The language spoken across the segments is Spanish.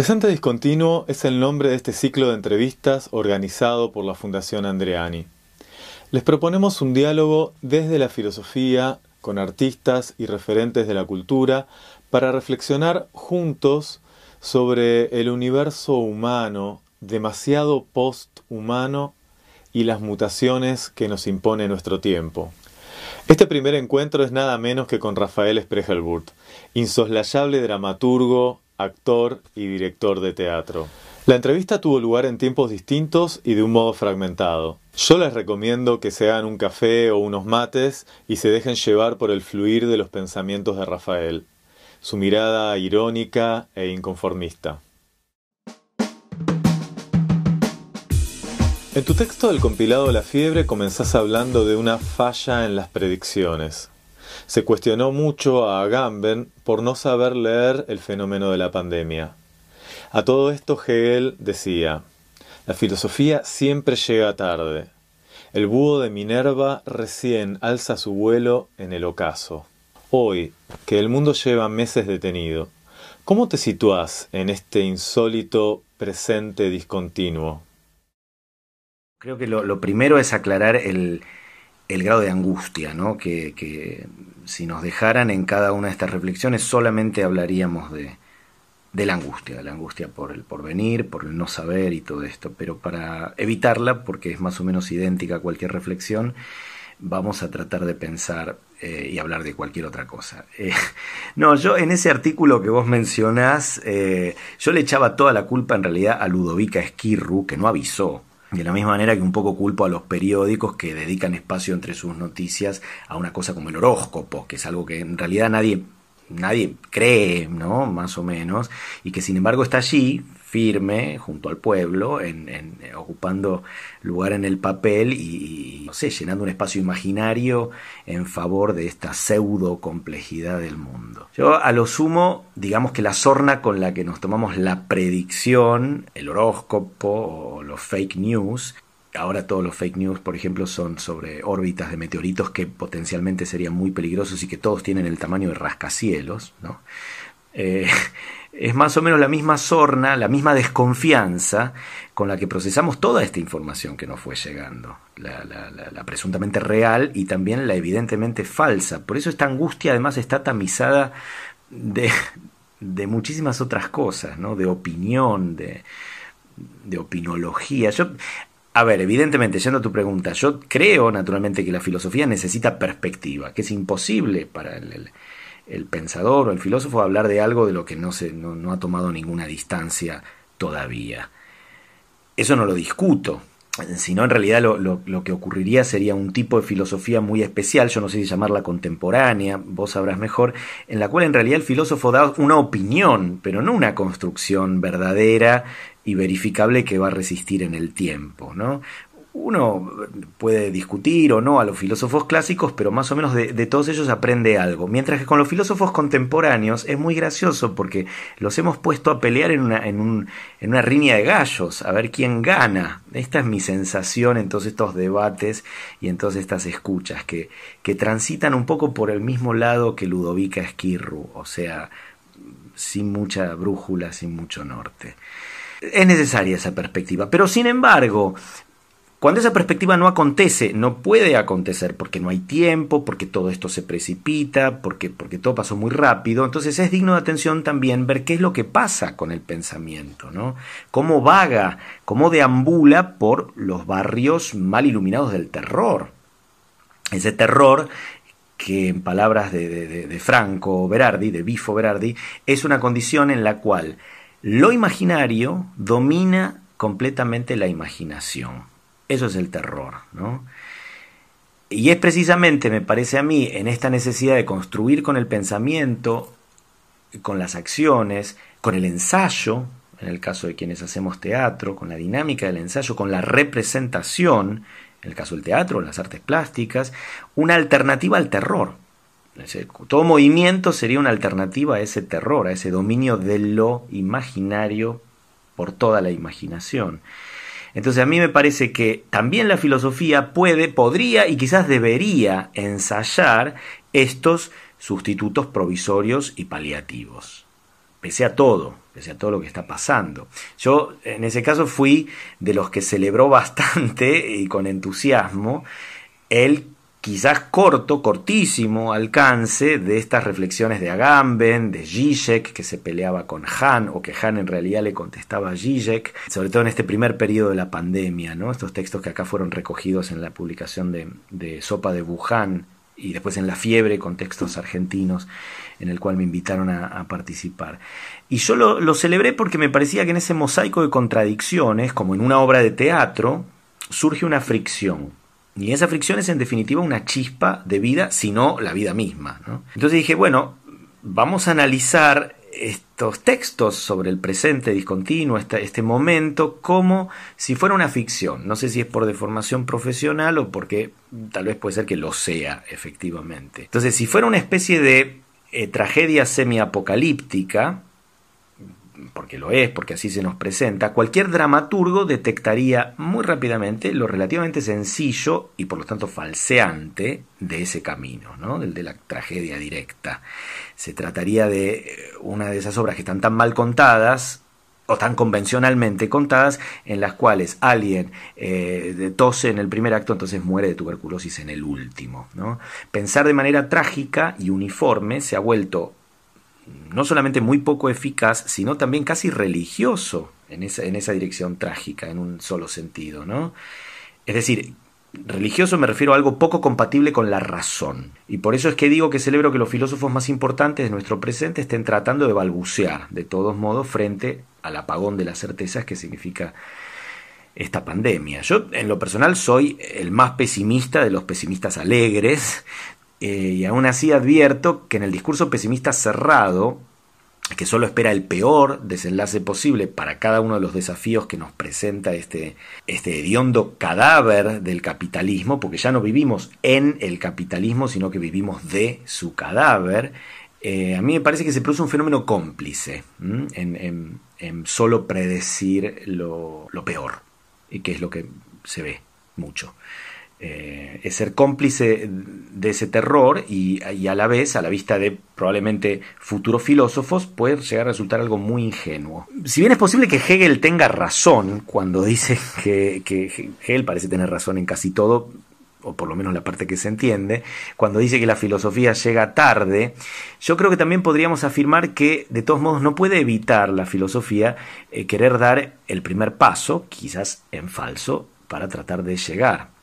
Presente Discontinuo es el nombre de este ciclo de entrevistas organizado por la Fundación Andreani. Les proponemos un diálogo desde la filosofía con artistas y referentes de la cultura para reflexionar juntos sobre el universo humano, demasiado post-humano y las mutaciones que nos impone nuestro tiempo. Este primer encuentro es nada menos que con Rafael Spregelburt, insoslayable dramaturgo, actor y director de teatro. La entrevista tuvo lugar en tiempos distintos y de un modo fragmentado. Yo les recomiendo que se hagan un café o unos mates y se dejen llevar por el fluir de los pensamientos de Rafael, su mirada irónica e inconformista. En tu texto del compilado La Fiebre comenzás hablando de una falla en las predicciones. Se cuestionó mucho a Agamben por no saber leer el fenómeno de la pandemia. A todo esto Hegel decía, la filosofía siempre llega tarde. El búho de Minerva recién alza su vuelo en el ocaso. Hoy, que el mundo lleva meses detenido, ¿cómo te sitúas en este insólito presente discontinuo? Creo que lo, primero es aclarar el, grado de angustia, ¿no? Que, si nos dejaran en cada una de estas reflexiones solamente hablaríamos de, la angustia, de la angustia por el porvenir, por el no saber y todo esto. Pero para evitarla, porque es más o menos idéntica a cualquier reflexión, vamos a tratar de pensar eh, y hablar de cualquier otra cosa. Eh, no, yo en ese artículo que vos mencionás, eh, yo le echaba toda la culpa en realidad a Ludovica Esquirru, que no avisó de la misma manera que un poco culpo a los periódicos que dedican espacio entre sus noticias a una cosa como el horóscopo, que es algo que en realidad nadie, nadie cree, ¿no? Más o menos, y que sin embargo está allí, firme junto al pueblo, en, eh, ocupando lugar en el papel y, no sé, llenando un espacio imaginario en favor de esta pseudo complejidad del mundo. Yo a lo sumo, digamos que la sorna con la que nos tomamos la predicción, el horóscopo o los fake news, Ahora todos los fake news, por ejemplo, son sobre órbitas de meteoritos que potencialmente serían muy peligrosos y que todos tienen el tamaño de rascacielos, ¿no? Eh, es más o menos la misma sorna, la misma desconfianza con la que procesamos toda esta información que nos fue llegando, la, presuntamente real y también la evidentemente falsa. Por eso esta angustia además está tamizada de, de muchísimas otras cosas, ¿no? de opinión, de, de opinología. Yo, a ver, evidentemente, yendo a tu pregunta, yo creo naturalmente que la filosofía necesita perspectiva, que es imposible para el pensador o el filósofo a hablar de algo de lo que no, se, no, ha tomado ninguna distancia todavía. Eso no lo discuto, sino en realidad lo, lo, que ocurriría sería un tipo de filosofía muy especial, yo no sé si llamarla contemporánea, vos sabrás mejor, en la cual en realidad el filósofo da una opinión, pero no una construcción verdadera y verificable que va a resistir en el tiempo, ¿no? Uno puede discutir o no a los filósofos clásicos, pero más o menos de, todos ellos aprende algo. Mientras que con los filósofos contemporáneos es muy gracioso porque los hemos puesto a pelear en una, en, un, en una riña de gallos, a ver quién gana. Esta es mi sensación en todos estos debates y en todas estas escuchas, que, que transitan un poco por el mismo lado que Ludovica Esquirru, o sea, sin mucha brújula, sin mucho norte. Es necesaria esa perspectiva, pero sin embargo, cuando esa perspectiva no acontece, no puede acontecer porque no hay tiempo, porque todo esto se precipita, porque, porque todo pasó muy rápido, entonces es digno de atención también ver qué es lo que pasa con el pensamiento, ¿no? Cómo vaga, cómo deambula por los barrios mal iluminados del terror. Ese terror que en palabras de, de, de Franco Berardi, de Bifo Berardi, es una condición en la cual lo imaginario domina completamente la imaginación. Eso es el terror, ¿no? Y es precisamente, me parece a mí, en esta necesidad de construir con el pensamiento, con las acciones, con el ensayo, en el caso de quienes hacemos teatro, con la dinámica del ensayo, con la representación, en el caso del teatro, las artes plásticas, una alternativa al terror. Todo movimiento sería una alternativa a ese terror, a ese dominio de lo imaginario por toda la imaginación. Entonces a mí me parece que también la filosofía puede, podría y quizás debería ensayar estos sustitutos provisorios y paliativos. pese a todo, pese a todo lo que está pasando. Yo en ese caso fui de los que celebró bastante y con entusiasmo el quizás corto, cortísimo alcance de estas reflexiones de Agamben, de Zizek, que se peleaba con Han, o que Han en realidad le contestaba a Zizek, sobre todo en este primer periodo de la pandemia, ¿no? estos textos que acá fueron recogidos en la publicación de, Sopa de Wuhan y después en La Fiebre con textos argentinos en el cual me invitaron a, participar. Y yo lo, lo celebré porque me parecía que en ese mosaico de contradicciones, como en una obra de teatro, surge una fricción y esa fricción es en definitiva una chispa de vida, si no la vida misma. Entonces dije, bueno, vamos a analizar estos textos sobre el presente discontinuo, este, este, momento, como si fuera una ficción. No sé si es por deformación profesional o porque tal vez puede ser que lo sea, efectivamente. Entonces, si fuera una especie de eh, tragedia semi-apocalíptica, porque lo es, porque así se nos presenta, cualquier dramaturgo detectaría muy rápidamente lo relativamente sencillo y por lo tanto falseante de ese camino, ¿no? del de la tragedia directa. Se trataría de una de esas obras que están tan mal contadas o tan convencionalmente contadas, en las cuales alguien eh, tose en el primer acto, entonces muere de tuberculosis en el último. Pensar de manera trágica y uniforme se ha vuelto no solamente muy poco eficaz, sino también casi religioso en esa, en esa dirección trágica, en un solo sentido, ¿no? Es decir, religioso me refiero a algo poco compatible con la razón. Y por eso es que digo que celebro que los filósofos más importantes de nuestro presente estén tratando de balbucear, de todos modos, frente al apagón de las certezas que significa esta pandemia. Yo, en lo personal, soy el más pesimista de los pesimistas alegres, eh, y aún así advierto que en el discurso pesimista cerrado, que solo espera el peor desenlace posible para cada uno de los desafíos que nos presenta este, este hediondo cadáver del capitalismo, porque ya no vivimos en el capitalismo, sino que vivimos de su cadáver, eh, a mí me parece que se produce un fenómeno cómplice en, solo predecir lo, lo peor, y que es lo que se ve mucho. Eh, es ser cómplice de ese terror y, a la vez, a la vista de probablemente futuros filósofos, puede llegar a resultar algo muy ingenuo. Si bien es posible que Hegel tenga razón cuando dice que, que Hegel parece tener razón en casi todo, o por lo menos la parte que se entiende, cuando dice que la filosofía llega tarde, yo creo que también podríamos afirmar que de todos modos no puede evitar la filosofía eh, querer dar el primer paso, quizás en falso, para tratar de llegar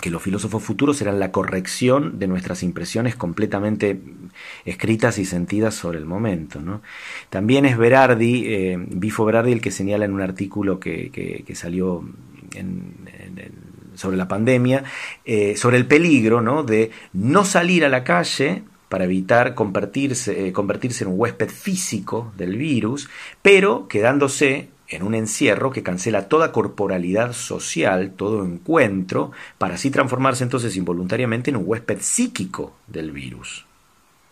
que los filósofos futuros serán la corrección de nuestras impresiones completamente escritas y sentidas sobre el momento. También es Berardi, eh, Bifo Berardi, el que señala en un artículo que, salió sobre la pandemia, eh, sobre el peligro ¿no? de no salir a la calle para evitar convertirse, eh, convertirse en un huésped físico del virus, pero quedándose en un encierro que cancela toda corporalidad social, todo encuentro, para así transformarse entonces involuntariamente en un huésped psíquico del virus.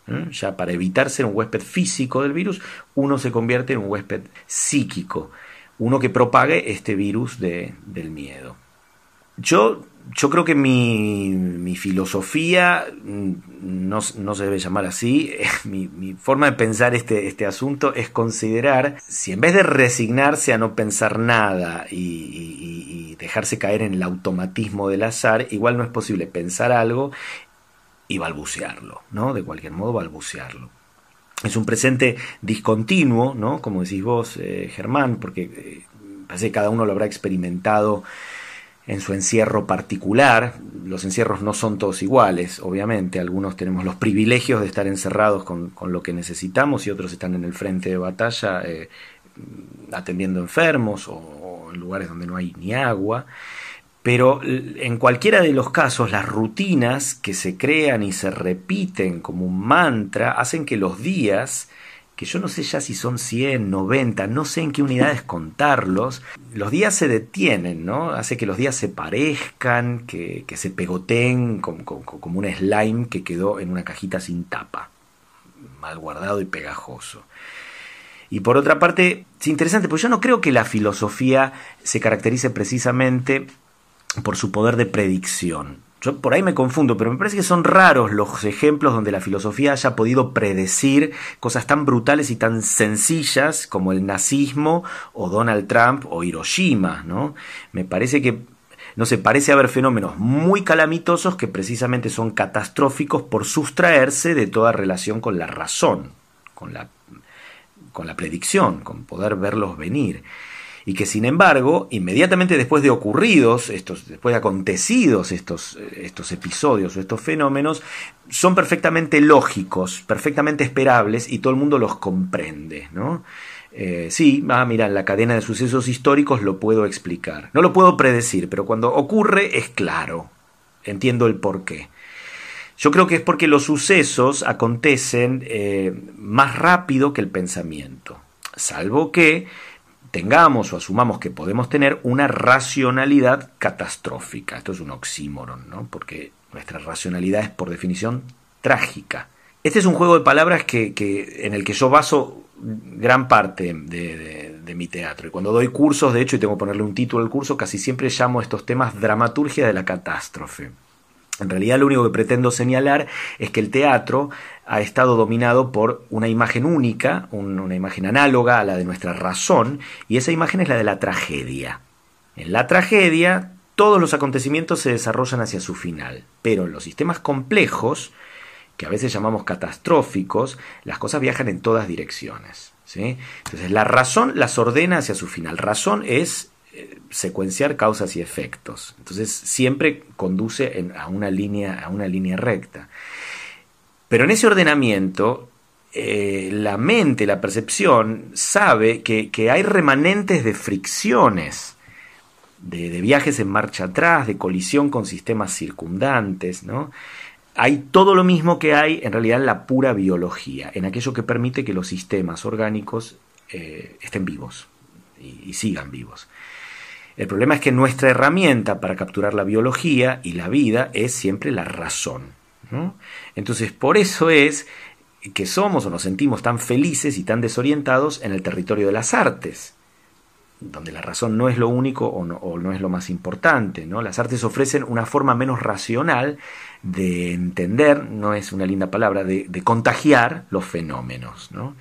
¿Eh? Ya para evitar ser un huésped físico del virus, uno se convierte en un huésped psíquico, uno que propague este virus de, del miedo. Yo yo creo que mi, filosofía, mm, no, se debe llamar así, mi, mi, forma de pensar este, este asunto es considerar si en vez de resignarse a no pensar nada y, y, dejarse caer en el automatismo del azar, igual no es posible pensar algo y balbucearlo, ¿no? De cualquier modo balbucearlo. Es un presente discontinuo, ¿no? Como decís vos, eh, Germán, porque eh, parece que cada uno lo habrá experimentado en su encierro particular. Los encierros no son todos iguales, obviamente. Algunos tenemos los privilegios de estar encerrados con, lo que necesitamos y otros están en el frente de batalla eh, atendiendo enfermos o, en lugares donde no hay ni agua. Pero en cualquiera de los casos, las rutinas que se crean y se repiten como un mantra hacen que los días que yo no sé ya si son 100, 90, no sé en qué unidades contarlos, los días se detienen, ¿no? Hace que los días se parezcan, que, se pegoteen como, como, un slime que quedó en una cajita sin tapa, mal guardado y pegajoso. Y por otra parte, es interesante, porque yo no creo que la filosofía se caracterice precisamente por su poder de predicción. Yo por ahí me confundo, pero me parece que son raros los ejemplos donde la filosofía haya podido predecir cosas tan brutales y tan sencillas como el nazismo o Donald Trump o Hiroshima, ¿no? Me parece que no se parece haber fenómenos muy calamitosos que precisamente son catastróficos por sustraerse de toda relación con la razón, con la, con la predicción, con poder verlos venir y que sin embargo, inmediatamente después de ocurridos, estos, después de acontecidos estos, estos episodios o estos fenómenos, son perfectamente lógicos, perfectamente esperables y todo el mundo los comprende, ¿no? Eh, sí, ah, mira, la cadena de sucesos históricos lo puedo explicar. No lo puedo predecir, pero cuando ocurre es claro. Entiendo el porqué. Yo creo que es porque los sucesos acontecen eh, más rápido que el pensamiento. Salvo que tengamos o asumamos que podemos tener una racionalidad catastrófica. Esto es un oxímoron, ¿no? Porque nuestra racionalidad es por definición trágica. Este es un juego de palabras que, en el que yo baso gran parte de, mi teatro. Y cuando doy cursos, de hecho, y tengo que ponerle un título al curso, casi siempre llamo estos temas dramaturgia de la catástrofe. En realidad lo único que pretendo señalar es que el teatro ha estado dominado por una imagen única, una imagen análoga a la de nuestra razón, y esa imagen es la de la tragedia. En la tragedia todos los acontecimientos se desarrollan hacia su final, pero en los sistemas complejos, que a veces llamamos catastróficos, las cosas viajan en todas direcciones. ¿sí? Entonces la razón las ordena hacia su final. Razón es secuenciar causas y efectos. Entonces siempre conduce a, una línea, a una línea recta. Pero en ese ordenamiento, eh, la mente, la percepción, sabe que, hay remanentes de fricciones, de, viajes en marcha atrás, de colisión con sistemas circundantes, ¿no? Hay todo lo mismo que hay en realidad en la pura biología, en aquello que permite que los sistemas orgánicos eh, estén vivos y sigan vivos. El problema es que nuestra herramienta para capturar la biología y la vida es siempre la razón. Entonces, por eso es que somos o nos sentimos tan felices y tan desorientados en el territorio de las artes, donde la razón no es lo único o no, es lo más importante. ¿no? Las artes ofrecen una forma menos racional de entender, no es una linda palabra, de, de contagiar los fenómenos. ¿no?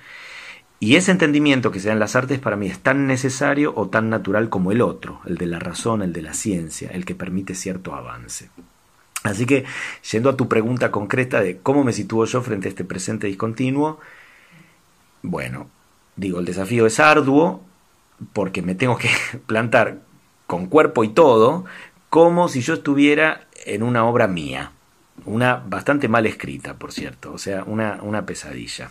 Y ese entendimiento que se las artes para mí es tan necesario o tan natural como el otro, el de la razón, el de la ciencia, el que permite cierto avance. Así que, yendo a tu pregunta concreta de cómo me sitúo yo frente a este presente discontinuo, bueno, digo, el desafío es arduo porque me tengo que plantar con cuerpo y todo como si yo estuviera en una obra mía, una bastante mal escrita, por cierto, o sea, una, una pesadilla.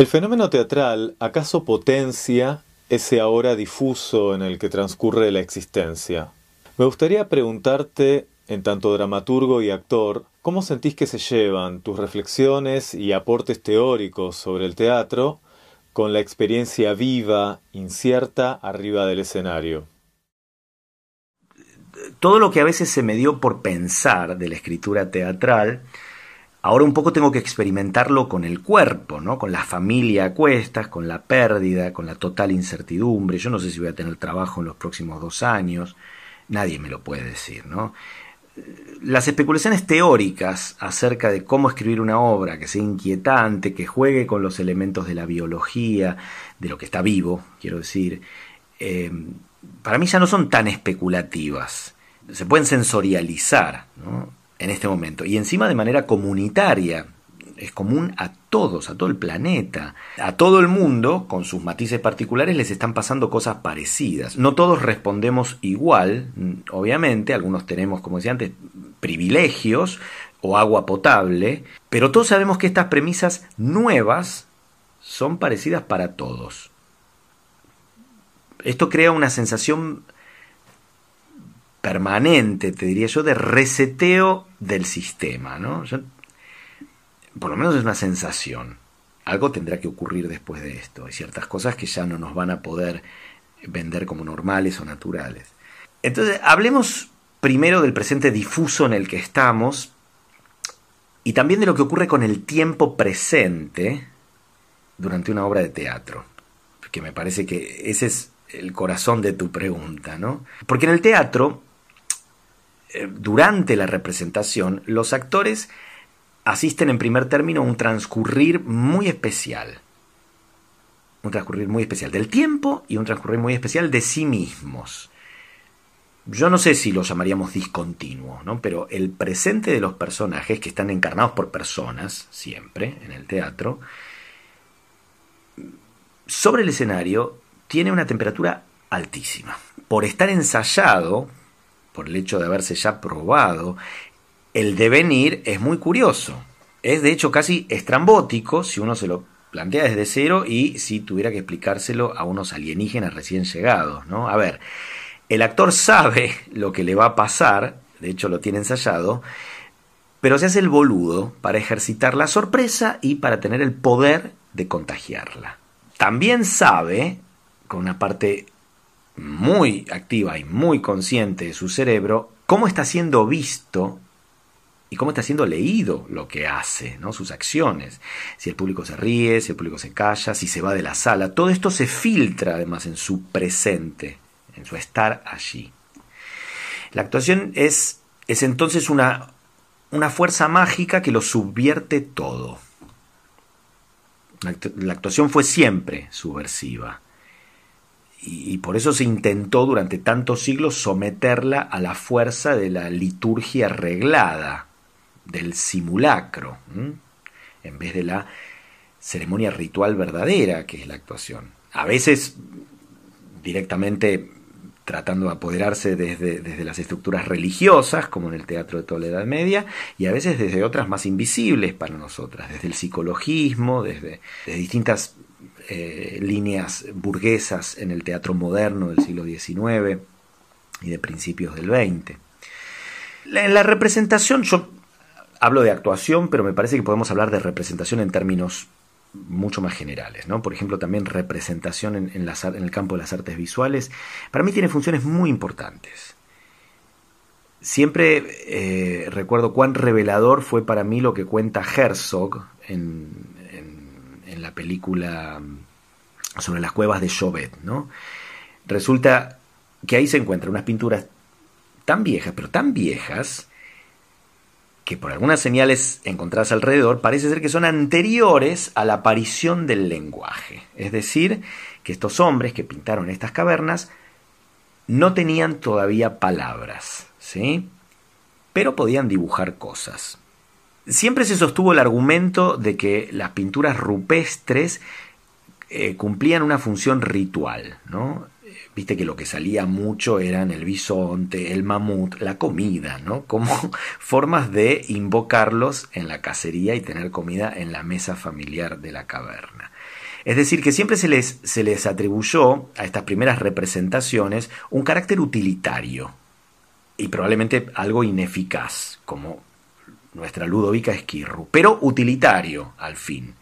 ¿El fenómeno teatral acaso potencia ese ahora difuso en el que transcurre la existencia? Me gustaría preguntarte, en tanto dramaturgo y actor, ¿cómo sentís que se llevan tus reflexiones y aportes teóricos sobre el teatro con la experiencia viva, incierta, arriba del escenario? Todo lo que a veces se me dio por pensar de la escritura teatral, Ahora un poco tengo que experimentarlo con el cuerpo, ¿no? Con la familia a cuestas, con la pérdida, con la total incertidumbre. Yo no sé si voy a tener trabajo en los próximos dos años. Nadie me lo puede decir, ¿no? Las especulaciones teóricas acerca de cómo escribir una obra que sea inquietante, que juegue con los elementos de la biología, de lo que está vivo, quiero decir, eh, para mí ya no son tan especulativas. Se pueden sensorializar, ¿no? En este momento. Y encima de manera comunitaria. Es común a todos, a todo el planeta. A todo el mundo, con sus matices particulares, les están pasando cosas parecidas. No todos respondemos igual, obviamente. Algunos tenemos, como decía antes, privilegios o agua potable. Pero todos sabemos que estas premisas nuevas son parecidas para todos. Esto crea una sensación permanente, te diría yo, de reseteo del sistema. ¿no? por lo menos es una sensación. Algo tendrá que ocurrir después de esto. Hay ciertas cosas que ya no nos van a poder vender como normales o naturales. Entonces, hablemos primero del presente difuso en el que estamos y también de lo que ocurre con el tiempo presente durante una obra de teatro, que me parece que ese es el corazón de tu pregunta, ¿no? Porque en el teatro, durante la representación, los actores asisten en primer término a un transcurrir muy especial. Un transcurrir muy especial del tiempo y un transcurrir muy especial de sí mismos. Yo no sé si lo llamaríamos discontinuo, ¿no? pero el presente de los personajes, que están encarnados por personas, siempre, en el teatro, sobre el escenario tiene una temperatura altísima. Por estar ensayado, por el hecho de haberse ya probado, el devenir es muy curioso. Es de hecho casi estrambótico si uno se lo plantea desde cero y si tuviera que explicárselo a unos alienígenas recién llegados, ¿no? A ver, el actor sabe lo que le va a pasar, de hecho lo tiene ensayado, pero se hace el boludo para ejercitar la sorpresa y para tener el poder de contagiarla. También sabe, con una parte muy activa y muy consciente de su cerebro, cómo está siendo visto y cómo está siendo leído lo que hace, ¿no? sus acciones. Si el público se ríe, si el público se calla, si se va de la sala. Todo esto se filtra además en su presente en su estar allí. La actuación es, es entonces una, una fuerza mágica que lo subvierte todo. La, actuación fue siempre subversiva. Y, por eso se intentó durante tantos siglos someterla a la fuerza de la liturgia reglada, del simulacro, en vez de la ceremonia ritual verdadera que es la actuación. A veces directamente tratando de apoderarse desde, desde, las estructuras religiosas, como en el teatro de toda la Edad Media, y a veces desde otras más invisibles para nosotras, desde el psicologismo, desde, distintas eh, líneas burguesas en el teatro moderno del siglo XIX y de principios del XX. En la representación, yo hablo de actuación, pero me parece que podemos hablar de representación en términos mucho más generales, ¿no? Por ejemplo, también representación en, en, el campo de las artes visuales, para mí tiene funciones muy importantes. Siempre eh, recuerdo cuán revelador fue para mí lo que cuenta Herzog en, en, la película sobre las cuevas de Chauvet, ¿no? Resulta que ahí se encuentran unas pinturas tan viejas, pero tan viejas, que por algunas señales encontradas alrededor parece ser que son anteriores a la aparición del lenguaje. Es decir, que estos hombres que pintaron estas cavernas no tenían todavía palabras, ¿sí? Pero podían dibujar cosas. Siempre se sostuvo el argumento de que las pinturas rupestres eh, cumplían una función ritual, ¿no? viste que lo que salía mucho eran el bisonte, el mamut, la comida, ¿no? Como formas de invocarlos en la cacería y tener comida en la mesa familiar de la caverna. Es decir, que siempre se les, se les atribuyó a estas primeras representaciones un carácter utilitario y probablemente algo ineficaz, como nuestra Ludovica Esquirru, pero utilitario al fin.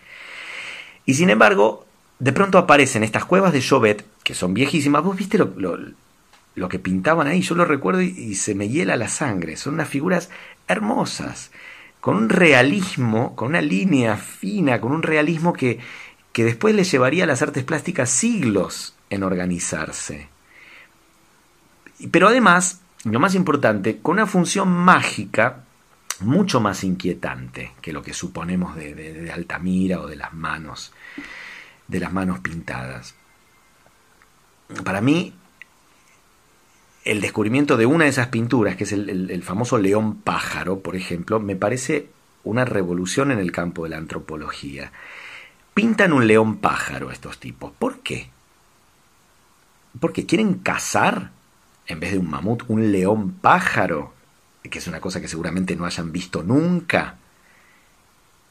Y sin embargo, de pronto aparecen estas cuevas de Chauvet, que son viejísimas. Vos viste lo, que pintaban ahí, yo lo recuerdo y, se me hiela la sangre. Son unas figuras hermosas, con un realismo, con una línea fina, con un realismo que, que después le llevaría a las artes plásticas siglos en organizarse. Pero además, lo más importante, con una función mágica mucho más inquietante que lo que suponemos de, Altamira o de las manos de las manos pintadas. Para mí, el descubrimiento de una de esas pinturas, que es el, famoso león pájaro, por ejemplo, me parece una revolución en el campo de la antropología. Pintan un león pájaro estos tipos. ¿Por qué? Porque quieren cazar, en vez de un mamut, un león pájaro, que es una cosa que seguramente no hayan visto nunca.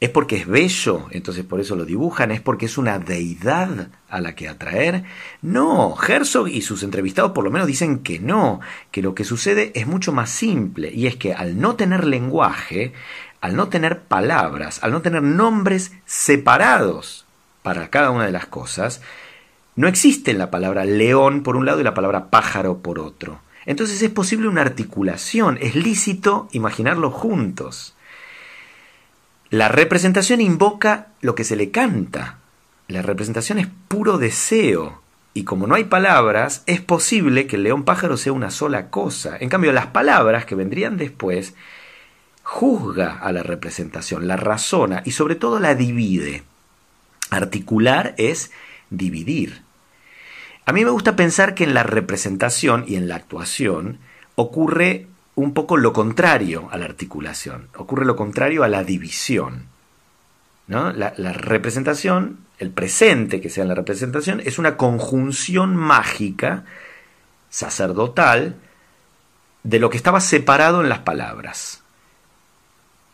¿Es porque es bello? Entonces por eso lo dibujan. ¿Es porque es una deidad a la que atraer? No, Herzog y sus entrevistados por lo menos dicen que no, que lo que sucede es mucho más simple y es que al no tener lenguaje, al no tener palabras, al no tener nombres separados para cada una de las cosas, no existe la palabra león por un lado y la palabra pájaro por otro. Entonces es posible una articulación, es lícito imaginarlo juntos. La representación invoca lo que se le canta. La representación es puro deseo. Y como no hay palabras, es posible que el león pájaro sea una sola cosa. En cambio, las palabras que vendrían después juzga a la representación, la razona y sobre todo la divide. Articular es dividir. A mí me gusta pensar que en la representación y en la actuación ocurre un poco lo contrario a la articulación, ocurre lo contrario a la división. ¿no? La, la, representación, el presente que sea en la representación, es una conjunción mágica, sacerdotal, de lo que estaba separado en las palabras.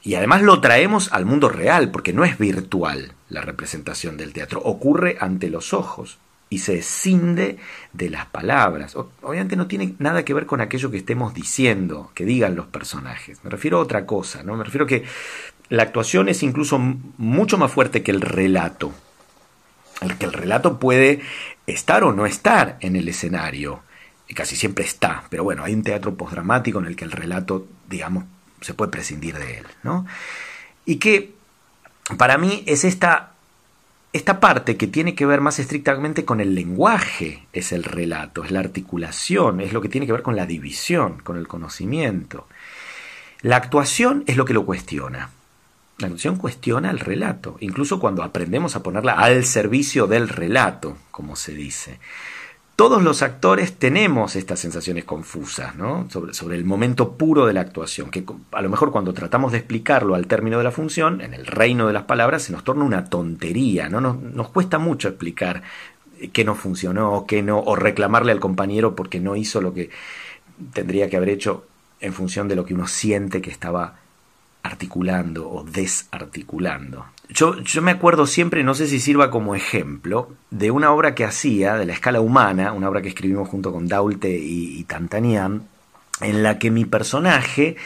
Y además lo traemos al mundo real, porque no es virtual la representación del teatro, ocurre ante los ojos y se escinde de las palabras. Obviamente no tiene nada que ver con aquello que estemos diciendo, que digan los personajes. Me refiero a otra cosa, ¿no? Me refiero a que la actuación es incluso mucho más fuerte que el relato. El que el relato puede estar o no estar en el escenario. Y casi siempre está. Pero bueno, hay un teatro postdramático en el que el relato, digamos, se puede prescindir de él, ¿no? Y que para mí es esta esta parte que tiene que ver más estrictamente con el lenguaje es el relato, es la articulación, es lo que tiene que ver con la división, con el conocimiento. La actuación es lo que lo cuestiona. La actuación cuestiona el relato, incluso cuando aprendemos a ponerla al servicio del relato, como se dice todos los actores tenemos estas sensaciones confusas ¿no? sobre, el momento puro de la actuación, que a lo mejor cuando tratamos de explicarlo al término de la función, en el reino de las palabras, se nos torna una tontería, ¿no? nos, nos cuesta mucho explicar qué no funcionó, qué no, o reclamarle al compañero porque no hizo lo que tendría que haber hecho en función de lo que uno siente que estaba articulando o desarticulando. Yo, yo, me acuerdo siempre, no sé si sirva como ejemplo, de una obra que hacía, de la escala humana, una obra que escribimos junto con Daulte y, y Tantanian, en la que mi personaje,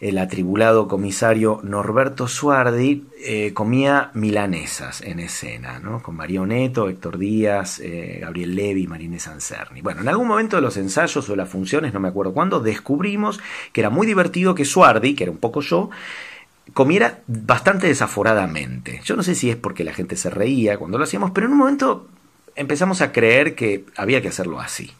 el atribulado comisario Norberto Suardi, eh, comía milanesas en escena, ¿no? con Mario Neto, Héctor Díaz, eh, Gabriel Levi, Marine Sancerni. Bueno, en algún momento de los ensayos o de las funciones, no me acuerdo cuándo, descubrimos que era muy divertido que Suardi, que era un poco yo, comiera bastante desaforadamente. Yo no sé si es porque la gente se reía cuando lo hacíamos, pero en un momento empezamos a creer que había que hacerlo así.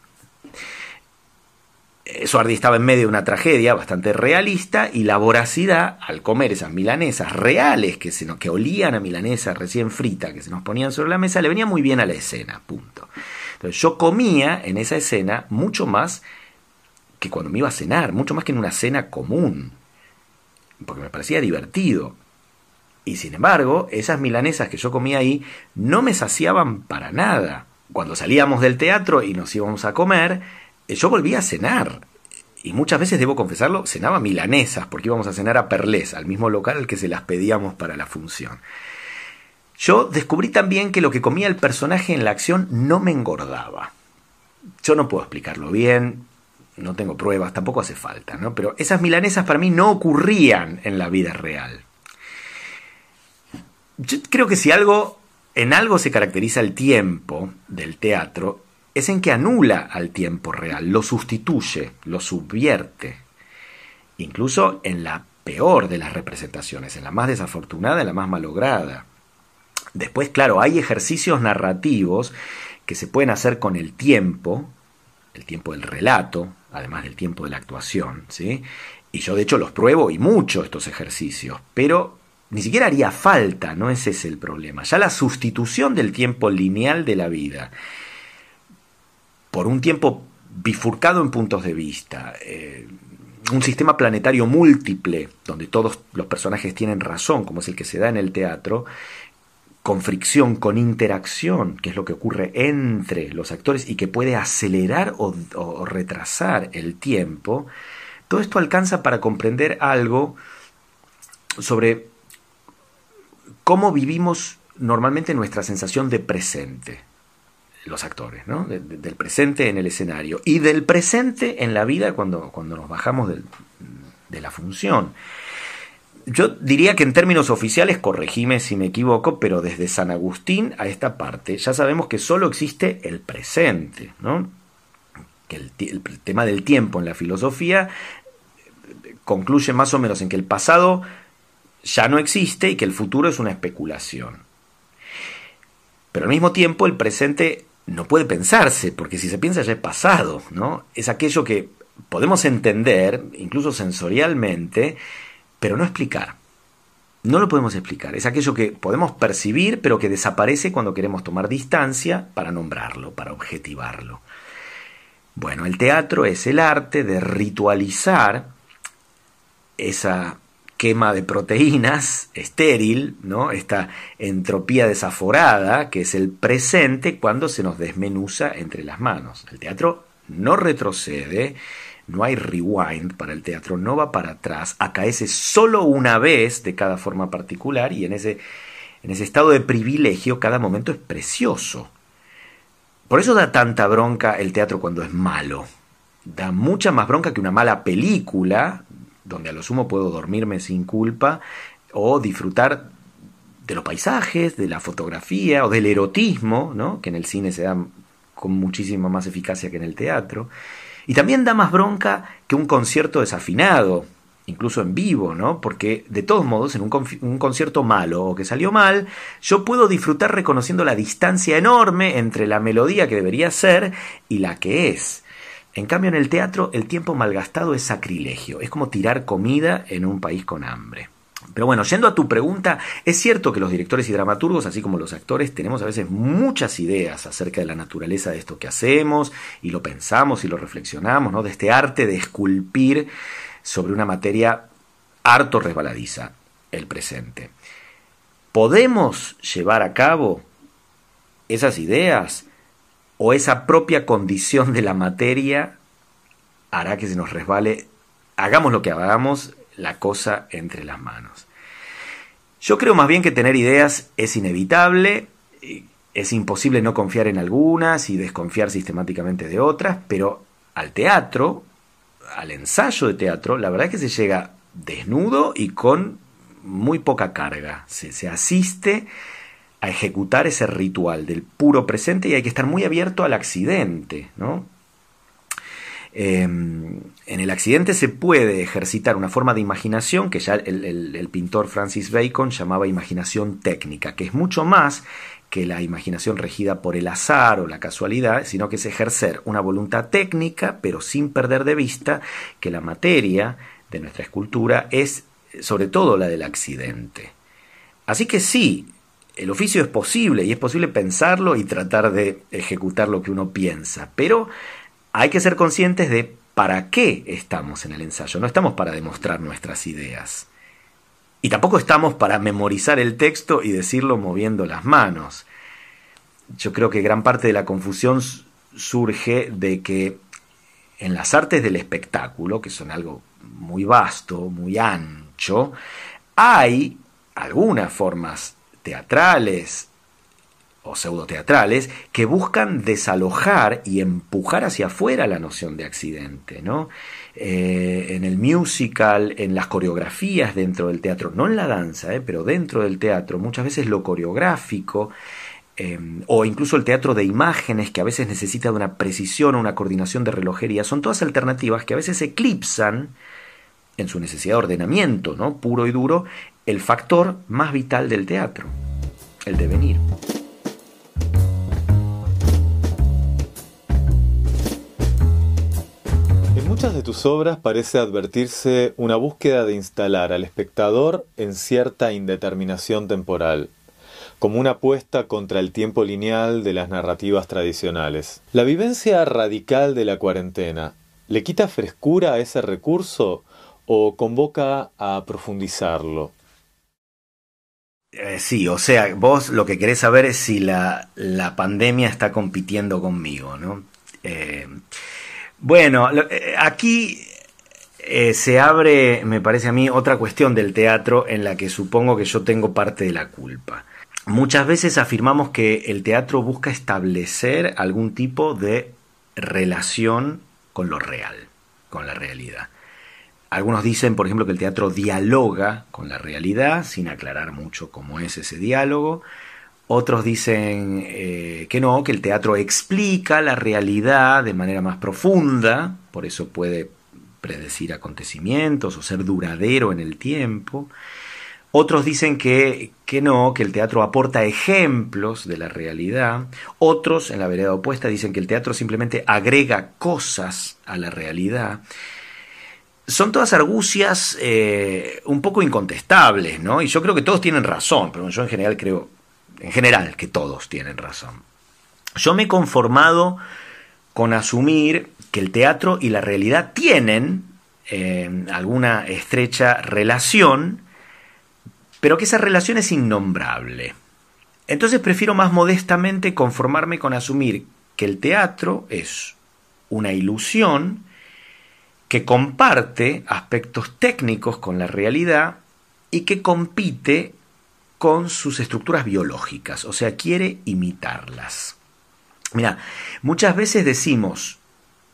Eh, Suardi estaba en medio de una tragedia bastante realista y la voracidad al comer esas milanesas reales que, se nos, que olían a milanesa recién frita que se nos ponían sobre la mesa le venía muy bien a la escena, punto. Entonces yo comía en esa escena mucho más que cuando me iba a cenar, mucho más que en una cena común porque me parecía divertido. Y sin embargo, esas milanesas que yo comía ahí no me saciaban para nada. Cuando salíamos del teatro y nos íbamos a comer, yo volvía a cenar. Y muchas veces, debo confesarlo, cenaba milanesas, porque íbamos a cenar a Perlés, al mismo local al que se las pedíamos para la función. Yo descubrí también que lo que comía el personaje en la acción no me engordaba. Yo no puedo explicarlo bien, no tengo pruebas, tampoco hace falta, ¿no? Pero esas milanesas para mí no ocurrían en la vida real. Yo creo que si algo, en algo se caracteriza el tiempo del teatro, es en que anula al tiempo real, lo sustituye, lo subvierte. Incluso en la peor de las representaciones, en la más desafortunada, en la más malograda. Después, claro, hay ejercicios narrativos que se pueden hacer con el tiempo, el tiempo del relato, además del tiempo de la actuación, ¿sí? Y yo de hecho los pruebo y mucho estos ejercicios, pero ni siquiera haría falta, no ese es el problema. Ya la sustitución del tiempo lineal de la vida por un tiempo bifurcado en puntos de vista, eh, un sistema planetario múltiple, donde todos los personajes tienen razón, como es el que se da en el teatro, con fricción, con interacción, que es lo que ocurre entre los actores y que puede acelerar o, o, retrasar el tiempo, todo esto alcanza para comprender algo sobre cómo vivimos normalmente nuestra sensación de presente, los actores, ¿no? De, de, del presente en el escenario y del presente en la vida cuando, cuando nos bajamos de la función. Yo diría que en términos oficiales, corregime si me equivoco, pero desde San Agustín a esta parte ya sabemos que solo existe el presente, ¿no? que el, tema del tiempo en la filosofía concluye más o menos en que el pasado ya no existe y que el futuro es una especulación. Pero al mismo tiempo el presente no puede pensarse, porque si se piensa ya es pasado, ¿no? Es aquello que podemos entender, incluso sensorialmente, pero no explicar. No lo podemos explicar. Es aquello que podemos percibir, pero que desaparece cuando queremos tomar distancia para nombrarlo, para objetivarlo. Bueno, el teatro es el arte de ritualizar esa quema de proteínas estéril, ¿no? esta entropía desaforada, que es el presente cuando se nos desmenuza entre las manos. El teatro no retrocede, no hay rewind para el teatro, no va para atrás, acaece solo una vez de cada forma particular y en ese, en ese estado de privilegio cada momento es precioso. Por eso da tanta bronca el teatro cuando es malo. Da mucha más bronca que una mala película, donde a lo sumo puedo dormirme sin culpa o disfrutar de los paisajes, de la fotografía o del erotismo, ¿no? que en el cine se da con muchísima más eficacia que en el teatro. Y también da más bronca que un concierto desafinado, incluso en vivo, ¿no? Porque de todos modos, en un, un, concierto malo o que salió mal, yo puedo disfrutar reconociendo la distancia enorme entre la melodía que debería ser y la que es. En cambio, en el teatro, el tiempo malgastado es sacrilegio, es como tirar comida en un país con hambre. Pero bueno, yendo a tu pregunta, es cierto que los directores y dramaturgos, así como los actores, tenemos a veces muchas ideas acerca de la naturaleza de esto que hacemos, y lo pensamos y lo reflexionamos, ¿no? De este arte de esculpir sobre una materia harto resbaladiza, el presente. ¿Podemos llevar a cabo esas ideas o esa propia condición de la materia hará que se nos resbale, hagamos lo que hagamos, la cosa entre las manos. Yo creo más bien que tener ideas es inevitable, es imposible no confiar en algunas y desconfiar sistemáticamente de otras, pero al teatro, al ensayo de teatro, la verdad es que se llega desnudo y con muy poca carga. Se, se asiste a ejecutar ese ritual del puro presente y hay que estar muy abierto al accidente, ¿no? Em, en el accidente se puede ejercitar una forma de imaginación que ya el, pintor Francis Bacon llamaba imaginación técnica, que es mucho más que la imaginación regida por el azar o la casualidad, sino que es ejercer una voluntad técnica, pero sin perder de vista que la materia de nuestra escultura es sobre todo la del accidente. Así que sí, el oficio es posible y es posible pensarlo y tratar de ejecutar lo que uno piensa, pero hay que ser conscientes de para qué estamos en el ensayo. No estamos para demostrar nuestras ideas. Y tampoco estamos para memorizar el texto y decirlo moviendo las manos. Yo creo que gran parte de la confusión surge de que en las artes del espectáculo, que son algo muy vasto, muy ancho, hay algunas formas teatrales o pseudoteatrales que buscan desalojar y empujar hacia afuera la noción de accidente, ¿no? Eh, en el musical, en las coreografías dentro del teatro, no en la danza, eh, pero dentro del teatro, muchas veces lo coreográfico, em, o incluso el teatro de imágenes, que a veces necesita de una precisión o una coordinación de relojería, son todas alternativas que a veces eclipsan en su necesidad de ordenamiento, ¿no? puro y duro, el factor más vital del teatro, el devenir. En muchas de tus obras parece advertirse una búsqueda de instalar al espectador en cierta indeterminación temporal, como una apuesta contra el tiempo lineal de las narrativas tradicionales. La vivencia radical de la cuarentena, ¿le quita frescura a ese recurso o convoca a profundizarlo? Eh, sí, o sea, vos lo que querés saber es si la, pandemia está compitiendo conmigo, ¿no? Eh, bueno, eh, aquí se abre, me parece a mí, otra cuestión del teatro en la que supongo que yo tengo parte de la culpa. Muchas veces afirmamos que el teatro busca establecer algún tipo de relación con lo real, con la realidad. Algunos dicen, por ejemplo, que el teatro dialoga con la realidad, sin aclarar mucho cómo es ese diálogo. Otros dicen eh, que no, que el teatro explica la realidad de manera más profunda, por eso puede predecir acontecimientos o ser duradero en el tiempo. Otros dicen que, que, no, que el teatro aporta ejemplos de la realidad. Otros, en la vereda opuesta, dicen que el teatro simplemente agrega cosas a la realidad. Son todas argucias eh, un poco incontestables, ¿no? Y yo creo que todos tienen razón, pero yo en general creo, en general, que todos tienen razón. Yo me he conformado con asumir que el teatro y la realidad tienen eh, alguna estrecha relación, pero que esa relación es innombrable. Entonces prefiero más modestamente conformarme con asumir que el teatro es una ilusión que comparte aspectos técnicos con la realidad y que compite con sus estructuras biológicas, o sea, quiere imitarlas. Mira, muchas veces decimos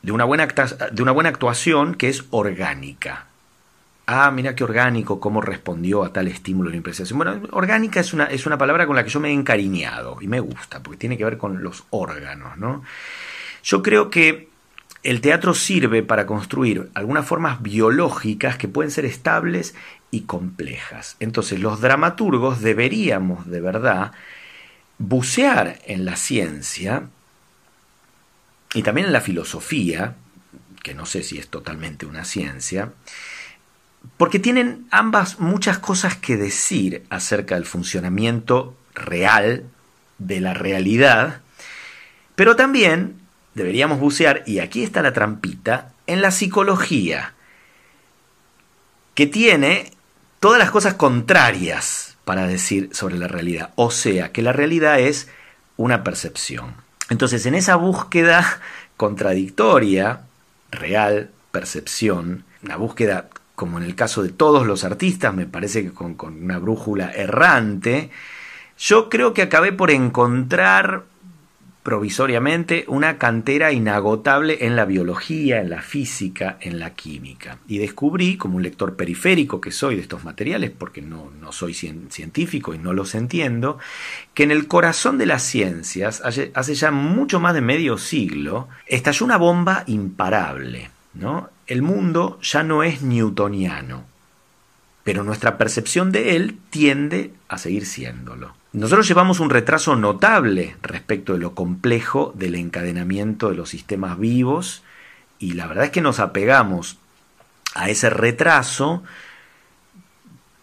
de una buena, de una buena actuación que es orgánica. Ah, mira qué orgánico, cómo respondió a tal estímulo la impresión. Bueno, orgánica es una, es una palabra con la que yo me he encariñado y me gusta, porque tiene que ver con los órganos, ¿no? Yo creo que el teatro sirve para construir algunas formas biológicas que pueden ser estables y complejas. Entonces los dramaturgos deberíamos de verdad bucear en la ciencia y también en la filosofía, que no sé si es totalmente una ciencia, porque tienen ambas muchas cosas que decir acerca del funcionamiento real de la realidad, pero también deberíamos bucear, y aquí está la trampita, en la psicología, que tiene todas las cosas contrarias para decir sobre la realidad. O sea, que la realidad es una percepción. Entonces, en esa búsqueda contradictoria, real, percepción, una búsqueda como en el caso de todos los artistas, me parece que con, con una brújula errante, yo creo que acabé por encontrar provisoriamente una cantera inagotable en la biología, en la física, en la química. Y descubrí, como un lector periférico que soy de estos materiales, porque no, no soy científico y no los entiendo, que en el corazón de las ciencias, hace ya mucho más de medio siglo, estalló una bomba imparable. ¿no? El mundo ya no es newtoniano, pero nuestra percepción de él tiende a seguir siéndolo. Nosotros llevamos un retraso notable respecto de lo complejo del encadenamiento de los sistemas vivos y la verdad es que nos apegamos a ese retraso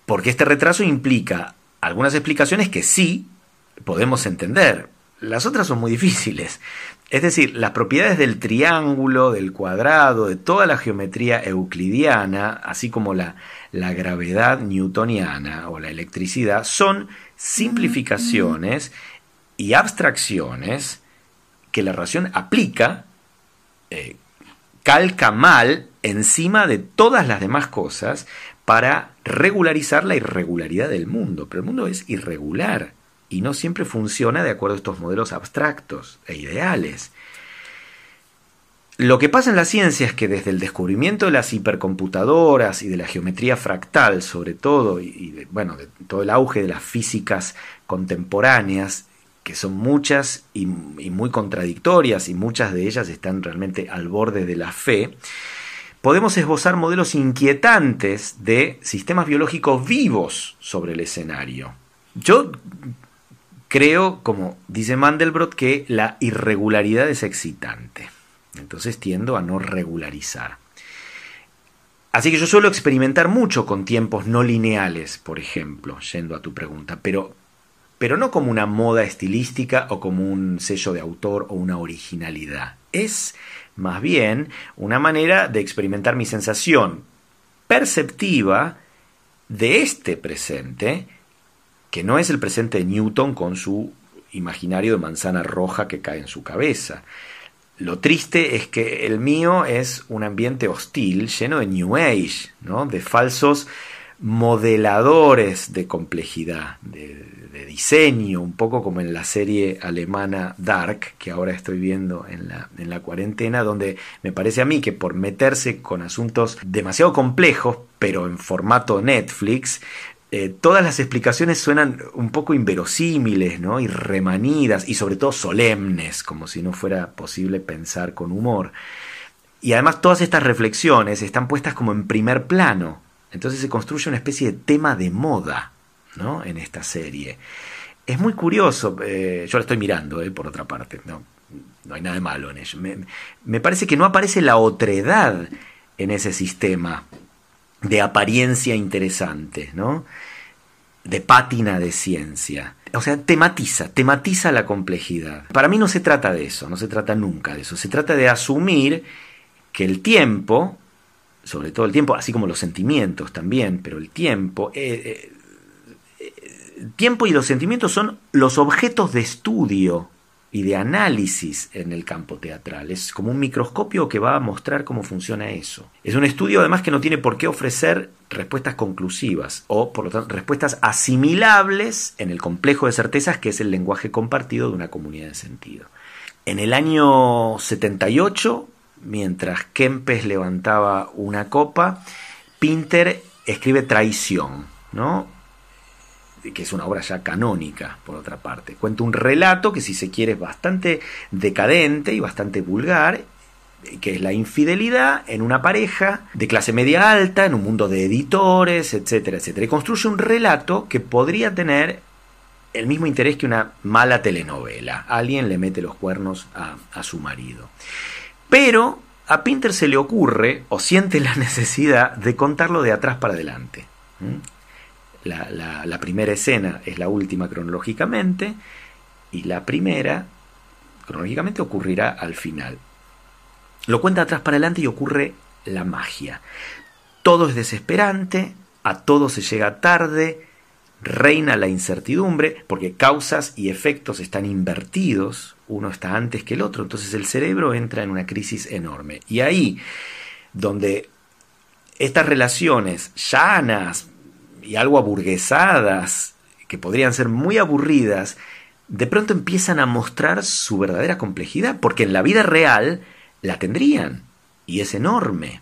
porque este retraso implica algunas explicaciones que sí podemos entender, las otras son muy difíciles. Es decir, las propiedades del triángulo, del cuadrado, de toda la geometría euclidiana, así como la, gravedad newtoniana o la electricidad, son simplificaciones y abstracciones que la ración aplica, eh, calca mal encima de todas las demás cosas para regularizar la irregularidad del mundo. Pero el mundo es irregular y no siempre funciona de acuerdo a estos modelos abstractos e ideales. Lo que pasa en la ciencia es que desde el descubrimiento de las hipercomputadoras y de la geometría fractal, sobre todo, y de, bueno, de todo el auge de las físicas contemporáneas, que son muchas y, y, muy contradictorias, y muchas de ellas están realmente al borde de la fe, podemos esbozar modelos inquietantes de sistemas biológicos vivos sobre el escenario. Yo Creo, como dice Mandelbrot, que la irregularidad es excitante. Entonces tiendo a no regularizar. Así que yo suelo experimentar mucho con tiempos no lineales, por ejemplo, yendo a tu pregunta, pero, pero no como una moda estilística o como un sello de autor o una originalidad. Es más bien una manera de experimentar mi sensación perceptiva de este presente que no es el presente de Newton con su imaginario de manzana roja que cae en su cabeza. Lo triste es que el mío es un ambiente hostil, lleno de New Age, ¿no? de falsos modeladores de complejidad, de, diseño, un poco como en la serie alemana Dark, que ahora estoy viendo en la, en la cuarentena, donde me parece a mí que por meterse con asuntos demasiado complejos, pero en formato Netflix, eh, todas las explicaciones suenan un poco inverosímiles, ¿no? Y remanidas, y sobre todo solemnes, como si no fuera posible pensar con humor. Y además todas estas reflexiones están puestas como en primer plano. Entonces se construye una especie de tema de moda, ¿no? En esta serie. Es muy curioso, eh, yo la estoy mirando, eh, por otra parte, no, no hay nada de malo en ello. Me, me parece que no aparece la otredad en ese sistema de apariencia interesante, ¿no? De pátina de ciencia. O sea, tematiza, tematiza la complejidad. Para mí no se trata de eso, no se trata nunca de eso. Se trata de asumir que el tiempo, sobre todo el tiempo, así como los sentimientos también, pero el tiempo, eh, eh, el tiempo y los sentimientos son los objetos de estudio y de análisis en el campo teatral. Es como un microscopio que va a mostrar cómo funciona eso. Es un estudio además que no tiene por qué ofrecer respuestas conclusivas o por lo tanto respuestas asimilables en el complejo de certezas que es el lenguaje compartido de una comunidad de sentido. En el año 78, mientras Kempes levantaba una copa, Pinter escribe Traición, ¿no? Que es una obra ya canónica, por otra parte. Cuenta un relato que, si se quiere, es bastante decadente y bastante vulgar, que es la infidelidad en una pareja de clase media alta, en un mundo de editores, etcétera, etcétera. Y construye un relato que podría tener el mismo interés que una mala telenovela. Alguien le mete los cuernos a, su marido. Pero a Pinter se le ocurre o siente la necesidad de contarlo de atrás para adelante la, primera escena es la última cronológicamente y la primera cronológicamente ocurrirá al final. Lo cuenta atrás para adelante y ocurre la magia. Todo es desesperante, a todo se llega tarde, reina la incertidumbre, porque causas y efectos están invertidos, uno está antes que el otro, entonces el cerebro entra en una crisis enorme. Y ahí, donde estas relaciones llanas, y algo aburguesadas, que podrían ser muy aburridas, de pronto empiezan a mostrar su verdadera complejidad, porque en la vida real la tendrían, y es enorme.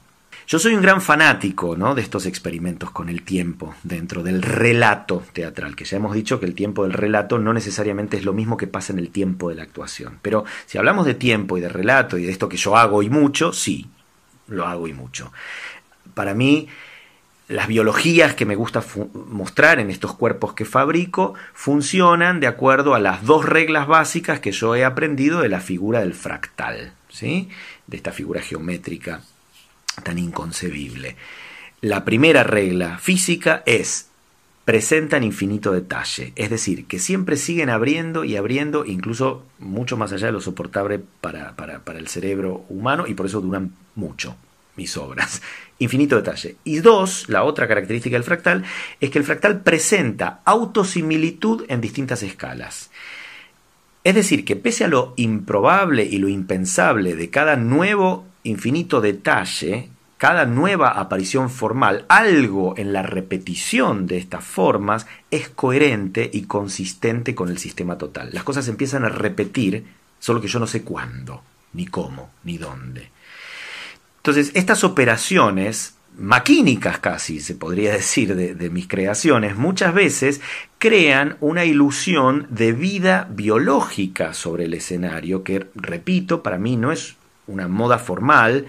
Yo soy un gran fanático ¿no? de estos experimentos con el tiempo dentro del relato teatral, que ya hemos dicho que el tiempo del relato no necesariamente es lo mismo que pasa en el tiempo de la actuación. Pero si hablamos de tiempo y de relato y de esto que yo hago y mucho, sí, lo hago y mucho. Para mí, las biologías que me gusta mostrar en estos cuerpos que fabrico funcionan de acuerdo a las dos reglas básicas que yo he aprendido de la figura del fractal, ¿sí? de esta figura geométrica tan inconcebible. La primera regla física es presentan infinito detalle, es decir, que siempre siguen abriendo y abriendo, incluso mucho más allá de lo soportable para, para el cerebro humano, y por eso duran mucho mis obras infinito detalle. Y dos, la otra característica del fractal, es que el fractal presenta autosimilitud en distintas escalas. Es decir, que pese a lo improbable y lo impensable de cada nuevo infinito detalle, cada nueva aparición formal, algo en la repetición de estas formas es coherente y consistente con el sistema total. Las cosas empiezan a repetir, solo que yo no sé cuándo, ni cómo, ni dónde. Entonces, estas operaciones maquínicas casi, se podría decir, de, mis creaciones, muchas veces crean una ilusión de vida biológica sobre el escenario, que, repito, para mí no es una moda formal,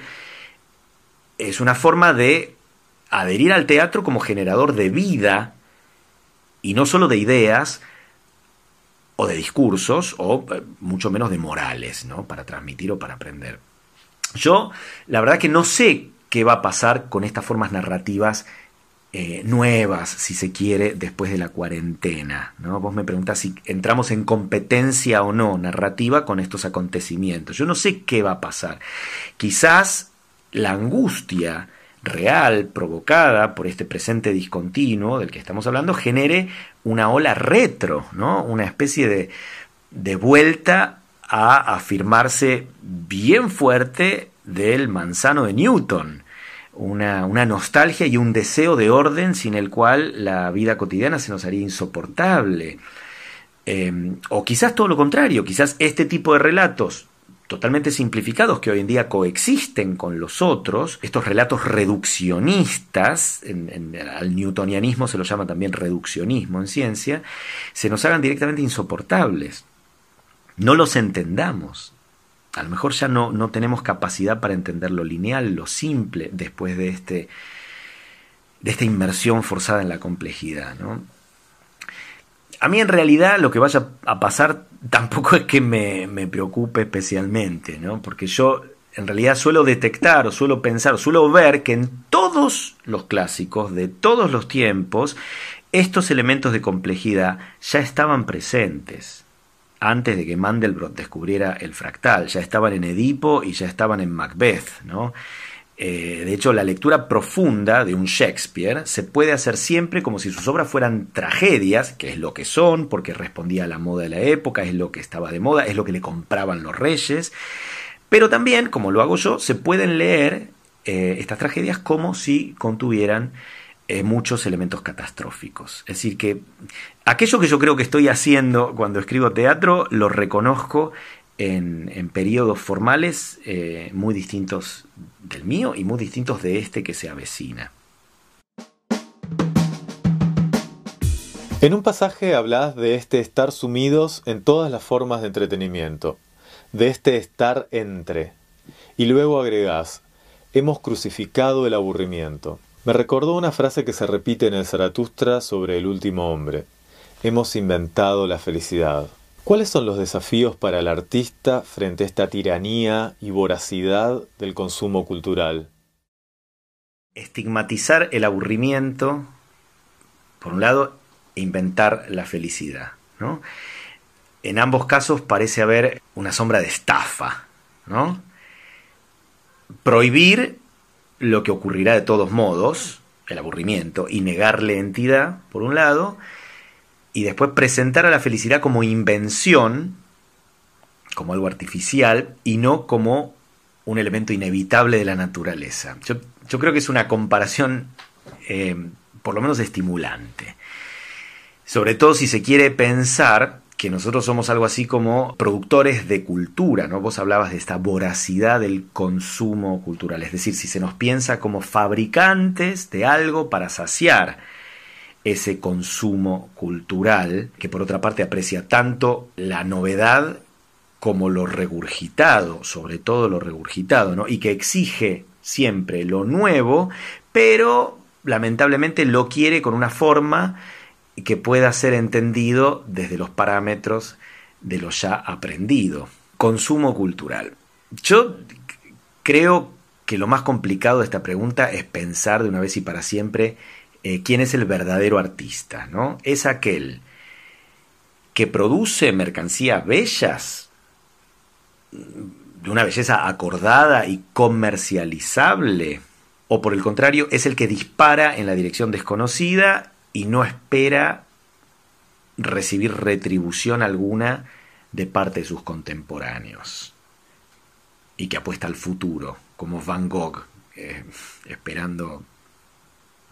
es una forma de adherir al teatro como generador de vida, y no solo de ideas, o de discursos, o eh, mucho menos de morales, ¿no? Para transmitir o para aprender. Yo, la verdad que no sé qué va a pasar con estas formas narrativas eh, nuevas, si se quiere, después de la cuarentena. ¿no? Vos me preguntás si entramos en competencia o no narrativa con estos acontecimientos. Yo no sé qué va a pasar. Quizás la angustia real provocada por este presente discontinuo del que estamos hablando genere una ola retro, ¿no? una especie de, de vuelta a afirmarse bien fuerte del manzano de Newton. Una, nostalgia y un deseo de orden sin el cual la vida cotidiana se nos haría insoportable. Em, o quizás todo lo contrario, quizás este tipo de relatos totalmente simplificados que hoy en día coexisten con los otros, estos relatos reduccionistas, al newtonianismo se lo llama también reduccionismo en ciencia, se nos hagan directamente insoportables. No los entendamos. A lo mejor ya no, no tenemos capacidad para entender lo lineal, lo simple, después de, este, de esta inmersión forzada en la complejidad. ¿no? A mí en realidad lo que vaya a pasar tampoco es que me, preocupe especialmente, ¿no? Porque yo en realidad suelo detectar o suelo pensar, o suelo ver que en todos los clásicos de todos los tiempos, estos elementos de complejidad ya estaban presentes antes de que Mandelbrot descubriera el fractal, ya estaban en Edipo y ya estaban en Macbeth, ¿no? Eh, de hecho, la lectura profunda de un Shakespeare se puede hacer siempre como si sus obras fueran tragedias, que es lo que son, porque respondía a la moda de la época, es lo que estaba de moda, es lo que le compraban los reyes. Pero también, como lo hago yo, se pueden leer eh, estas tragedias como si contuvieran eh, muchos elementos catastróficos. Es decir, que aquello que yo creo que estoy haciendo cuando escribo teatro, lo reconozco en, periodos formales muy distintos del mío y muy distintos de este que se avecina. En un pasaje hablas de este estar sumidos en todas las formas de entretenimiento, de este estar entre, y luego agregás, hemos crucificado el aburrimiento. Me recordó una frase que se repite en el Zaratustra sobre el último hombre, hemos inventado la felicidad. ¿Cuáles son los desafíos para el artista frente a esta tiranía y voracidad del consumo cultural? Estigmatizar el aburrimiento, por un lado, e inventar la felicidad. ¿no? En ambos casos parece haber una sombra de estafa. ¿no? Prohibir lo que ocurrirá de todos modos, el aburrimiento, y negarle entidad, por un lado, y después presentar a la felicidad como invención, como algo artificial, y no como un elemento inevitable de la naturaleza. Yo, creo que es una comparación eh, por lo menos estimulante. Sobre todo si se quiere pensar que nosotros somos algo así como productores de cultura, ¿no? Vos hablabas de esta voracidad del consumo cultural, es decir, si se nos piensa como fabricantes de algo para saciar ese consumo cultural, que por otra parte aprecia tanto la novedad como lo regurgitado, sobre todo lo regurgitado, ¿no? y que exige siempre lo nuevo, pero lamentablemente lo quiere con una forma que pueda ser entendido desde los parámetros de lo ya aprendido. Consumo cultural. Yo creo que lo más complicado de esta pregunta es pensar de una vez y para siempre eh, quién es el verdadero artista, ¿no? Es aquel que produce mercancías bellas, de una belleza acordada y comercializable, o por el contrario, es el que dispara en la dirección desconocida y no espera recibir retribución alguna de parte de sus contemporáneos, y que apuesta al futuro, como Van Gogh, eh, esperando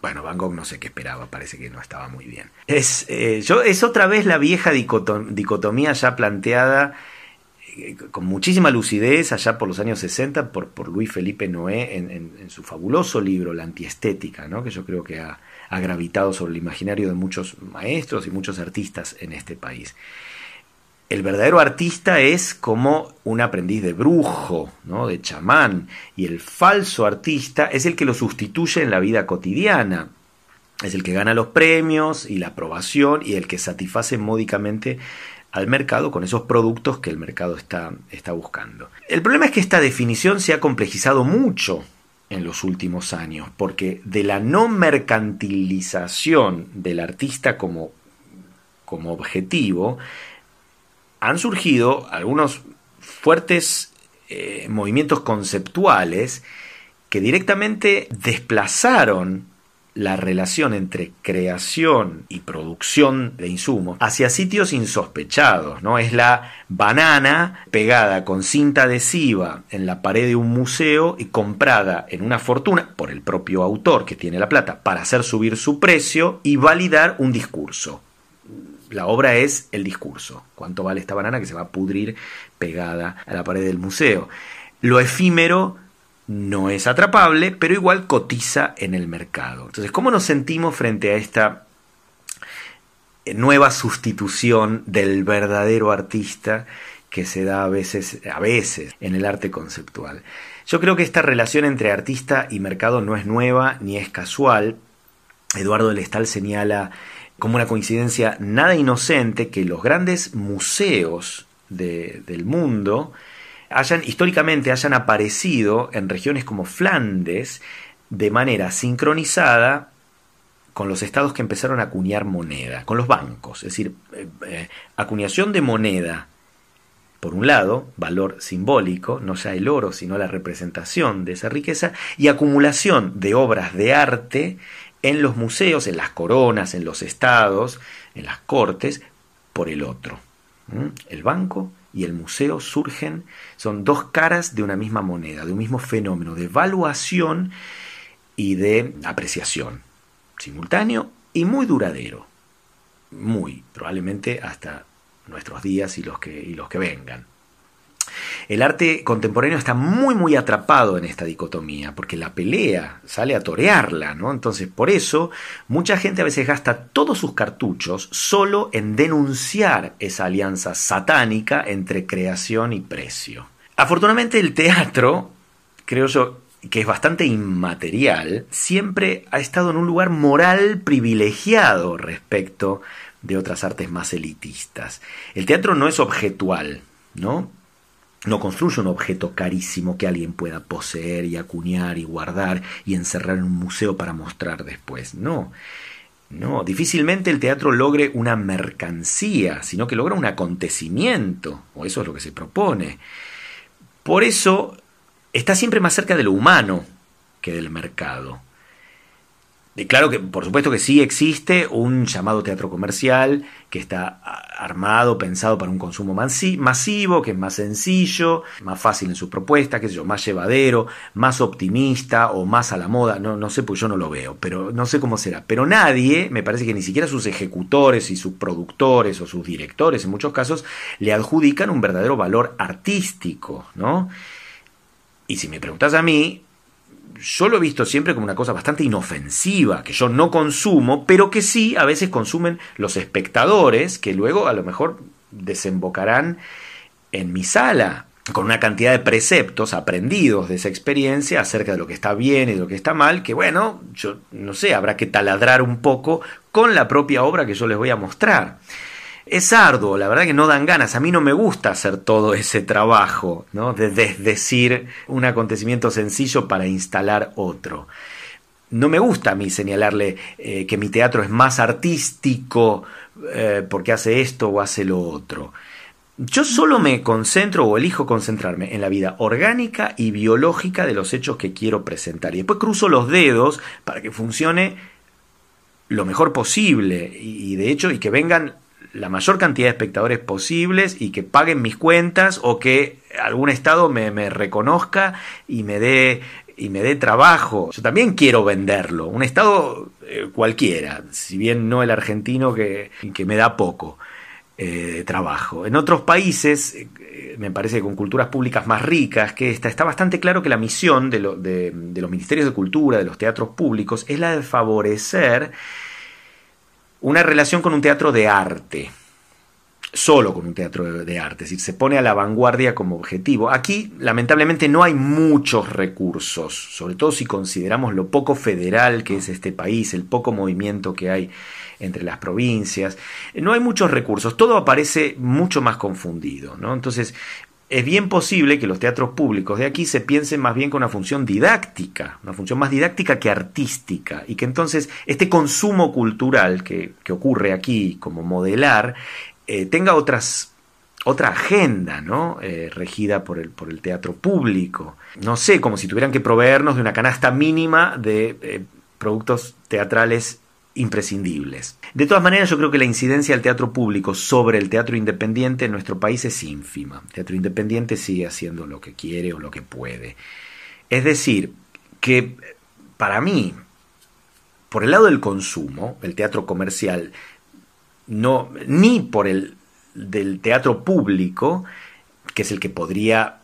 bueno, Van Gogh no sé qué esperaba, parece que no estaba muy bien. Es, eh, yo, es otra vez la vieja dicotomía ya planteada eh, con muchísima lucidez allá por los años 60 por, por Luis Felipe Noé en, su fabuloso libro La antiestética, ¿no? que yo creo que ha, ha gravitado sobre el imaginario de muchos maestros y muchos artistas en este país el verdadero artista es como un aprendiz de brujo, ¿no? de chamán, y el falso artista es el que lo sustituye en la vida cotidiana. Es el que gana los premios y la aprobación y el que satisface módicamente al mercado con esos productos que el mercado está, está buscando. El problema es que esta definición se ha complejizado mucho en los últimos años, porque de la no mercantilización del artista como, como objetivo, han surgido algunos fuertes eh, movimientos conceptuales que directamente desplazaron la relación entre creación y producción de insumos hacia sitios insospechados, ¿no? Es la banana pegada con cinta adhesiva en la pared de un museo y comprada en una fortuna por el propio autor que tiene la plata para hacer subir su precio y validar un discurso La obra es el discurso. ¿Cuánto vale esta banana que se va a pudrir pegada a la pared del museo? Lo efímero no es atrapable, pero igual cotiza en el mercado. Entonces, ¿cómo nos sentimos frente a esta nueva sustitución del verdadero artista que se da a veces, a veces en el arte conceptual? Yo creo que esta relación entre artista y mercado no es nueva ni es casual. Eduardo Lestal señala como una coincidencia nada inocente que los grandes museos del mundo hayan históricamente hayan aparecido en regiones como Flandes de manera sincronizada con los estados que empezaron a acuñar moneda, con los bancos, es decir, eh, eh, acuñación de moneda, por un lado, valor simbólico, no ya el oro, sino la representación de esa riqueza, y acumulación de obras de arte en los museos, en las coronas, en los estados, en las cortes, por el otro. El banco y el museo surgen, son dos caras de una misma moneda, de un mismo fenómeno de evaluación y de apreciación, simultáneo y muy duradero, muy, probablemente hasta nuestros días y los que, y los que vengan. El arte contemporáneo está muy muy atrapado en esta dicotomía, porque la pelea sale a torearla, ¿no? Entonces, por eso, mucha gente a veces gasta todos sus cartuchos solo en denunciar esa alianza satánica entre creación y precio. Afortunadamente el teatro, creo yo, que es bastante inmaterial, siempre ha estado en un lugar moral privilegiado respecto de otras artes más elitistas. El teatro no es objetual, ¿no? No construye un objeto carísimo que alguien pueda poseer y acuñar y guardar y encerrar en un museo para mostrar después. No. No, difícilmente el teatro logre una mercancía, sino que logra un acontecimiento, o eso es lo que se propone. Por eso está siempre más cerca de lo humano que del mercado claro que, por supuesto que sí existe un llamado teatro comercial que está armado, pensado para un consumo masivo, que es más sencillo, más fácil en sus propuestas, qué sé yo, más llevadero, más optimista o más a la moda. No, no sé, pues yo no lo veo, pero no sé cómo será. Pero nadie, me parece que ni siquiera sus ejecutores y sus productores o sus directores, en muchos casos, le adjudican un verdadero valor artístico, ¿no? Y si me preguntas a mí, yo lo he visto siempre como una cosa bastante inofensiva, que yo no consumo, pero que sí a veces consumen los espectadores, que luego a lo mejor desembocarán en mi sala con una cantidad de preceptos aprendidos de esa experiencia acerca de lo que está bien y de lo que está mal, que bueno, yo no sé, habrá que taladrar un poco con la propia obra que yo les voy a mostrar es arduo, la verdad que no dan ganas. A mí no me gusta hacer todo ese trabajo, ¿no? De desdecir un acontecimiento sencillo para instalar otro. No me gusta a mí señalarle eh, que mi teatro es más artístico eh, porque hace esto o hace lo otro. Yo solo me concentro o elijo concentrarme en la vida orgánica y biológica de los hechos que quiero presentar. Y después cruzo los dedos para que funcione lo mejor posible y, y de hecho y que vengan la mayor cantidad de espectadores posibles y que paguen mis cuentas o que algún estado me, reconozca y me dé y me dé trabajo. Yo también quiero venderlo. Un estado eh, cualquiera, si bien no el argentino que, que me da poco eh, de trabajo. En otros países, eh, me parece que con culturas públicas más ricas que esta, está bastante claro que la misión de los ministerios de cultura, de los teatros públicos, es la de favorecer una relación con un teatro de arte, solo con un teatro de arte, es decir, se pone a la vanguardia como objetivo. Aquí, lamentablemente, no hay muchos recursos, sobre todo si consideramos lo poco federal que es este país, el poco movimiento que hay entre las provincias. No hay muchos recursos, todo aparece mucho más confundido, ¿no? Entonces, es bien posible que los teatros públicos de aquí se piensen más bien con una función didáctica, una función más didáctica que artística, y que entonces este consumo cultural que, ocurre aquí como modelar eh, tenga otras, otra agenda, ¿no? Eh, regida por el, por el teatro público. No sé, como si tuvieran que proveernos de una canasta mínima de eh, productos teatrales imprescindibles. De todas maneras, yo creo que la incidencia del teatro público sobre el teatro independiente en nuestro país es ínfima. El teatro independiente sigue haciendo lo que quiere o lo que puede. Es decir, que para mí, por el lado del consumo, el teatro comercial no, ni por el del teatro público, que es el que podría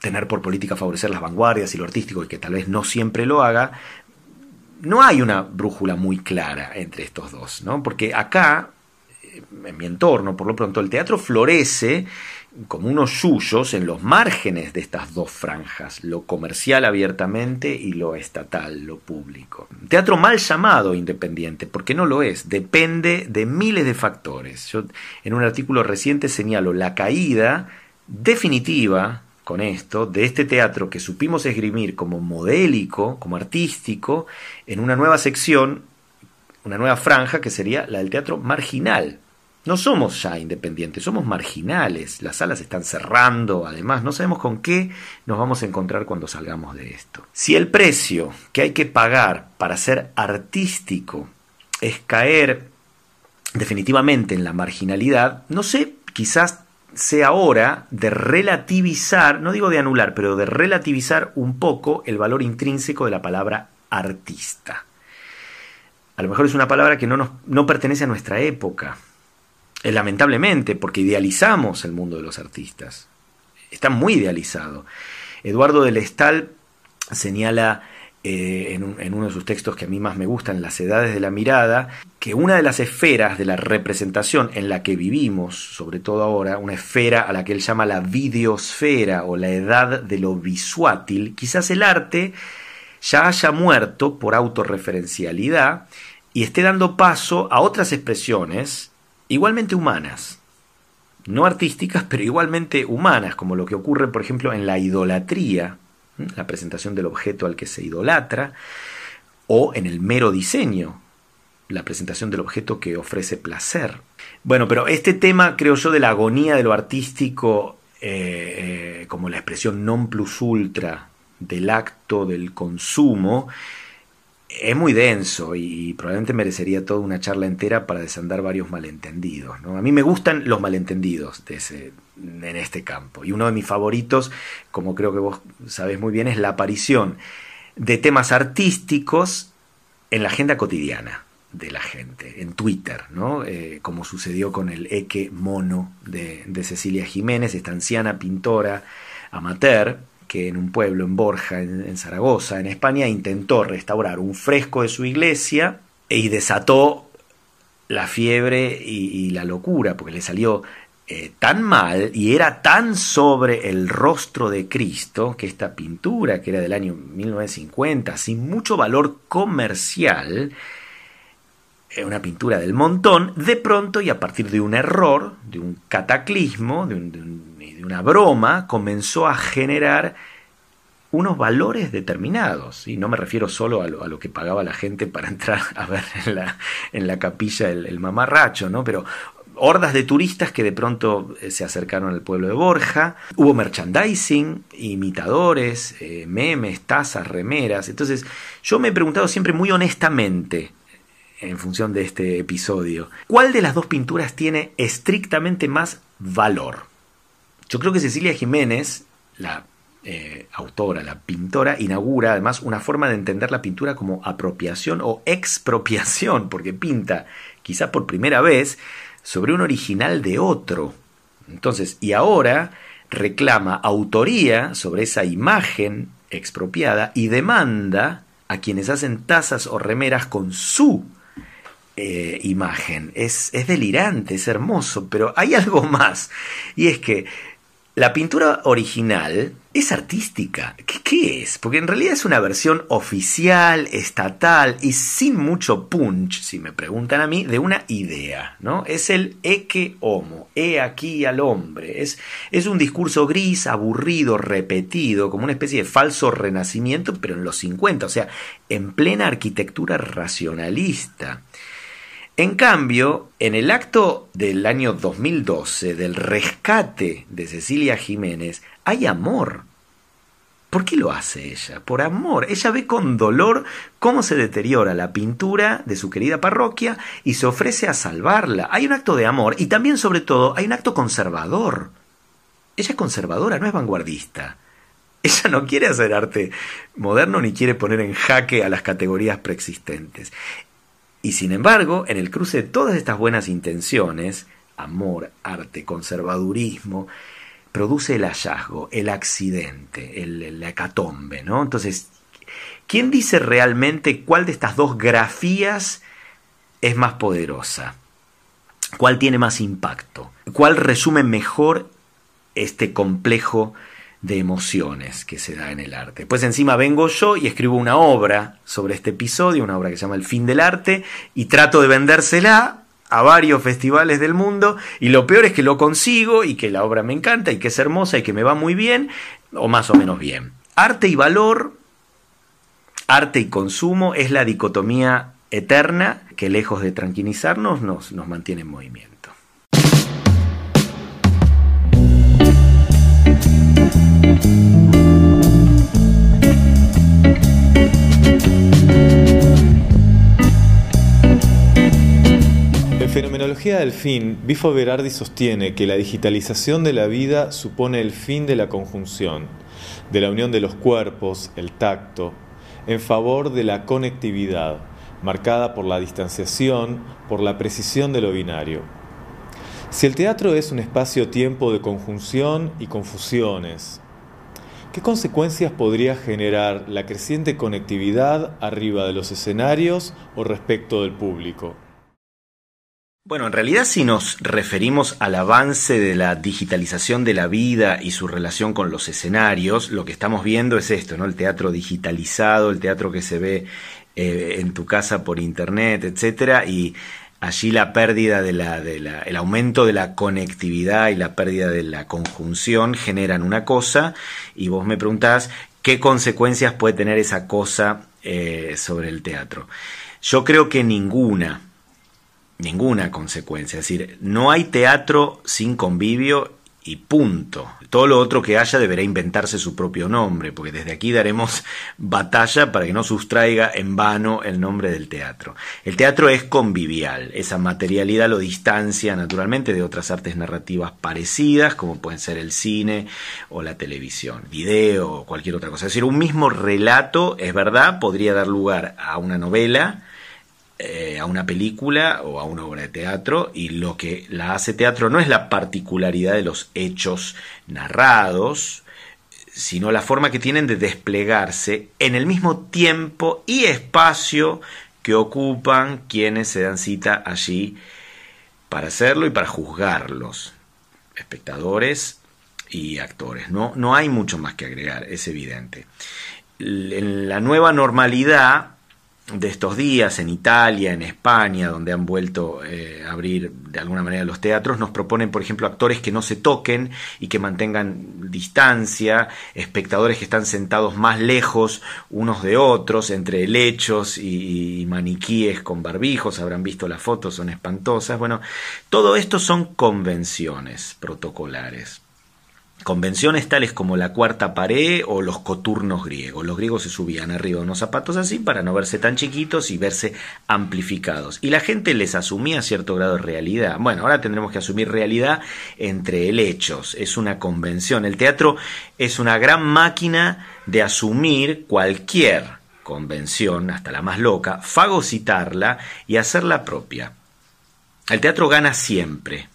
tener por política favorecer las vanguardias y lo artístico y que tal vez no siempre lo haga, no hay una brújula muy clara entre estos dos, ¿no? Porque acá, en mi entorno, por lo pronto, el teatro florece como unos suyos en los márgenes de estas dos franjas, lo comercial abiertamente y lo estatal, lo público. Teatro mal llamado independiente, porque no lo es, depende de miles de factores. Yo en un artículo reciente señalo la caída definitiva con esto de este teatro que supimos esgrimir como modélico, como artístico, en una nueva sección, una nueva franja que sería la del teatro marginal, no somos ya independientes, somos marginales. Las salas están cerrando, además, no sabemos con qué nos vamos a encontrar cuando salgamos de esto. Si el precio que hay que pagar para ser artístico es caer definitivamente en la marginalidad, no sé, quizás sea hora de relativizar, no digo de anular, pero de relativizar un poco el valor intrínseco de la palabra artista. A lo mejor es una palabra que no, no pertenece a nuestra época, lamentablemente, porque idealizamos el mundo de los artistas. Está muy idealizado. Eduardo del Estal señala eh, en, uno de sus textos que a mí más me gustan, Las Edades de la Mirada, que una de las esferas de la representación en la que vivimos, sobre todo ahora, una esfera a la que él llama la videosfera o la edad de lo visuátil, quizás el arte ya haya muerto por autorreferencialidad y esté dando paso a otras expresiones igualmente humanas, no artísticas, pero igualmente humanas, como lo que ocurre, por ejemplo, en la idolatría, la presentación del objeto al que se idolatra, o en el mero diseño, la presentación del objeto que ofrece placer. Bueno, pero este tema, creo yo, de la agonía de lo artístico eh, eh, como la expresión non plus ultra del acto del consumo, es muy denso y probablemente merecería toda una charla entera para desandar varios malentendidos. ¿no? A mí me gustan los malentendidos de ese, en este campo. Y uno de mis favoritos, como creo que vos sabés muy bien, es la aparición de temas artísticos en la agenda cotidiana de la gente, en Twitter, ¿no? Eh, como sucedió con el Eque Mono de, de Cecilia Jiménez, esta anciana pintora amateur, que en un pueblo, en Borja, en, Zaragoza, en España, intentó restaurar un fresco de su iglesia y desató la fiebre y, la locura, porque le salió eh, tan mal y era tan sobre el rostro de Cristo que esta pintura, que era del año 1950, sin mucho valor comercial, eh, una pintura del montón, de pronto y a partir de un error, de un cataclismo, de, una broma, comenzó a generar unos valores determinados. Y no me refiero solo a lo, que pagaba la gente para entrar a ver en la, capilla el, mamarracho, ¿no? Pero hordas de turistas que de pronto eh, se acercaron al pueblo de Borja. Hubo merchandising, imitadores, eh, memes, tazas, remeras. Entonces, yo me he preguntado siempre muy honestamente, en función de este episodio, ¿cuál de las dos pinturas tiene estrictamente más valor? Yo creo que Cecilia Jiménez, la eh, autora, la pintora, inaugura además una forma de entender la pintura como apropiación o expropiación, porque pinta, quizá por primera vez, sobre un original de otro. Entonces, y ahora reclama autoría sobre esa imagen expropiada y demanda a quienes hacen tazas o remeras con su eh, imagen. Es, es delirante, es hermoso, pero hay algo más. Y es que la pintura original es artística. ¿Qué, es? Porque en realidad es una versión oficial, estatal y sin mucho punch, si me preguntan a mí, de una idea, ¿no? Es el eke homo, he aquí al hombre. Es, es un discurso gris, aburrido, repetido, como una especie de falso renacimiento, pero en los 50, o sea, en plena arquitectura racionalista. En cambio, en el acto del año 2012 del rescate de Cecilia Jiménez, hay amor. ¿Por qué lo hace ella? Por amor. Ella ve con dolor cómo se deteriora la pintura de su querida parroquia y se ofrece a salvarla. Hay un acto de amor y también, sobre todo, hay un acto conservador. Ella es conservadora, no es vanguardista. Ella no quiere hacer arte moderno ni quiere poner en jaque a las categorías preexistentes. Y sin embargo, en el cruce de todas estas buenas intenciones, amor, arte, conservadurismo, produce el hallazgo, el accidente, el, hecatombe, ¿no? Entonces, ¿quién dice realmente cuál de estas dos grafías es más poderosa? ¿Cuál tiene más impacto? ¿Cuál resume mejor este complejo de emociones que se da en el arte. Pues encima vengo yo y escribo una obra sobre este episodio, una obra que se llama El fin del arte, y trato de vendérsela a varios festivales del mundo, y lo peor es que lo consigo y que la obra me encanta y que es hermosa y que me va muy bien, o más o menos bien. Arte y valor, arte y consumo es la dicotomía eterna que lejos de tranquilizarnos nos, nos mantiene en movimiento. Fenomenología del Fin, Bifo Berardi sostiene que la digitalización de la vida supone el fin de la conjunción, de la unión de los cuerpos, el tacto, en favor de la conectividad, marcada por la distanciación, por la precisión de lo binario. Si el teatro es un espacio-tiempo de conjunción y confusiones, ¿qué consecuencias podría generar la creciente conectividad arriba de los escenarios o respecto del público? Bueno, en realidad si nos referimos al avance de la digitalización de la vida y su relación con los escenarios, lo que estamos viendo es esto, ¿no? El teatro digitalizado, el teatro que se ve eh, en tu casa por internet, etcétera, y allí la pérdida de la, de la, el aumento de la conectividad y la pérdida de la conjunción generan una cosa y vos me preguntás qué consecuencias puede tener esa cosa eh, sobre el teatro. Yo creo que ninguna, ninguna consecuencia. Es decir, no hay teatro sin convivio y punto. Todo lo otro que haya deberá inventarse su propio nombre, porque desde aquí daremos batalla para que no sustraiga en vano el nombre del teatro. El teatro es convivial, esa materialidad lo distancia naturalmente de otras artes narrativas parecidas, como pueden ser el cine o la televisión, video o cualquier otra cosa. Es decir, un mismo relato, es verdad, podría dar lugar a una novela, eh, a una película o a una obra de teatro y lo que la hace teatro no es la particularidad de los hechos narrados, sino la forma que tienen de desplegarse en el mismo tiempo y espacio que ocupan quienes se dan cita allí para hacerlo y para juzgarlos, espectadores y actores. No, no hay mucho más que agregar, es evidente. En la nueva normalidad, de estos días en Italia, en España, donde han vuelto eh, a abrir de alguna manera los teatros, nos proponen, por ejemplo, actores que no se toquen y que mantengan distancia, espectadores que están sentados más lejos unos de otros, entre helechos y, y maniquíes con barbijos, habrán visto las fotos, son espantosas. Bueno, todo esto son convenciones protocolares. Convenciones tales como la cuarta pared o los coturnos griegos. Los griegos se subían arriba de unos zapatos así para no verse tan chiquitos y verse amplificados. Y la gente les asumía cierto grado de realidad. Bueno, ahora tendremos que asumir realidad entre helechos. Es una convención. El teatro es una gran máquina de asumir cualquier convención, hasta la más loca, fagocitarla y hacerla propia. El teatro gana siempre,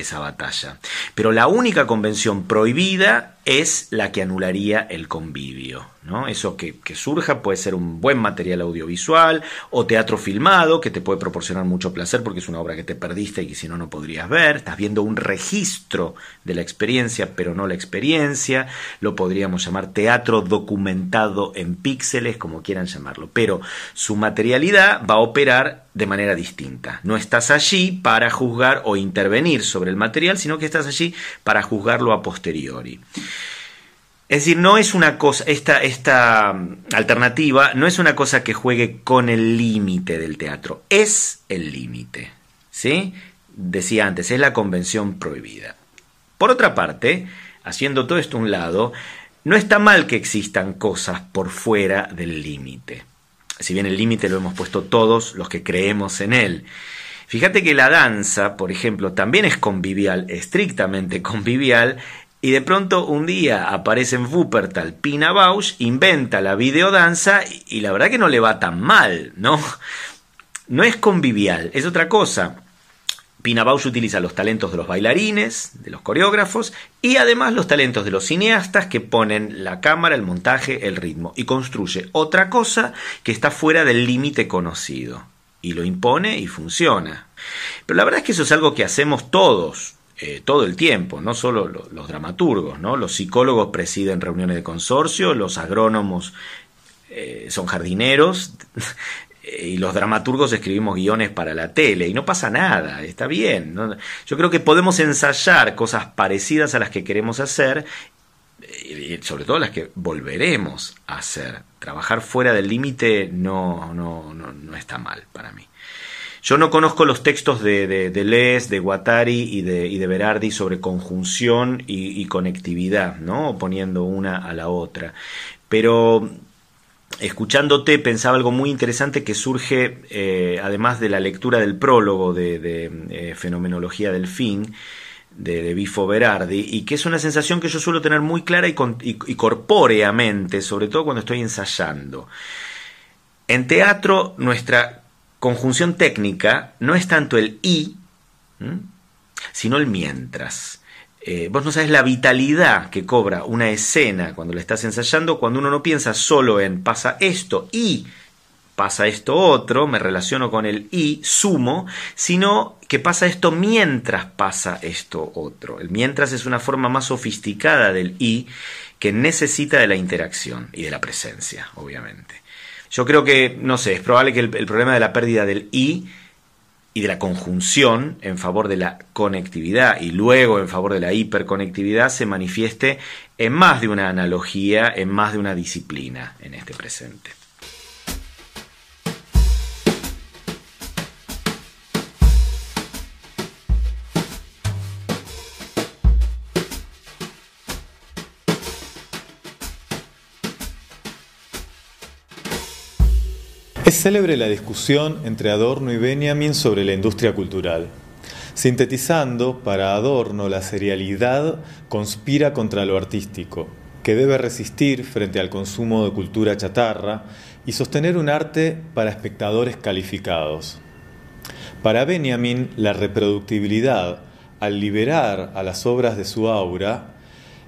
esa batalla. Pero la única convención prohibida es la que anularía el convivio. ¿no? Eso que, que, surja puede ser un buen material audiovisual o teatro filmado que te puede proporcionar mucho placer porque es una obra que te perdiste y que si no no podrías ver. Estás viendo un registro de la experiencia pero no la experiencia. Lo podríamos llamar teatro documentado en píxeles, como quieran llamarlo. Pero su materialidad va a operar de manera distinta. No estás allí para juzgar o intervenir sobre el material, sino que estás allí para juzgarlo a posteriori. Es decir, no es una cosa, esta, esta mm, alternativa no es una cosa que juegue con el límite del teatro, es el límite. ¿Sí? Decía antes, es la convención prohibida. Por otra parte, haciendo todo esto a un lado, no está mal que existan cosas por fuera del límite. Si bien el límite lo hemos puesto todos los que creemos en él. Fíjate que la danza, por ejemplo, también es convivial, estrictamente convivial, y de pronto un día aparece en Wuppertal Pina Bausch, inventa la videodanza y la verdad que no le va tan mal, ¿no? no es convivial, es otra cosa. Pina Bausch utiliza los talentos de los bailarines, de los coreógrafos y además los talentos de los cineastas que ponen la cámara, el montaje, el ritmo y construye otra cosa que está fuera del límite conocido y lo impone y funciona. Pero la verdad es que eso es algo que hacemos todos, eh, todo el tiempo, no solo los dramaturgos, ¿no? Los psicólogos presiden reuniones de consorcio, los agrónomos eh, son jardineros, y los dramaturgos escribimos guiones para la tele y no pasa nada, está bien. Yo creo que podemos ensayar cosas parecidas a las que queremos hacer y sobre todo las que volveremos a hacer. Trabajar fuera del límite no, no, no, está mal para mí. Yo no conozco los textos de, de, de Les, de Guattari y de, y de Berardi sobre conjunción y, y conectividad, ¿no? poniendo una a la otra. Pero escuchándote pensaba algo muy interesante que surge eh, además de la lectura del prólogo de, eh, Fenomenología del Fin de, Bifo Berardi y que es una sensación que yo suelo tener muy clara y, corpóreamente, sobre todo cuando estoy ensayando. En teatro nuestra conjunción técnica no es tanto el y, sino el mientras. Eh, vos no sabes la vitalidad que cobra una escena cuando la estás ensayando, cuando uno no piensa solo en pasa esto y pasa esto otro, me relaciono con el y, sumo, sino que pasa esto mientras pasa esto otro. El mientras es una forma más sofisticada del y que necesita de la interacción y de la presencia, obviamente. Yo creo que, no sé, es probable que el, problema de la pérdida del y y de la conjunción en favor de la conectividad y luego en favor de la hiperconectividad se manifieste en más de una analogía, en más de una disciplina en este presente. Es célebre la discusión entre Adorno y Benjamin sobre la industria cultural. Sintetizando, para Adorno la serialidad conspira contra lo artístico, que debe resistir frente al consumo de cultura chatarra y sostener un arte para espectadores calificados. Para Benjamin, la reproductibilidad, al liberar a las obras de su aura,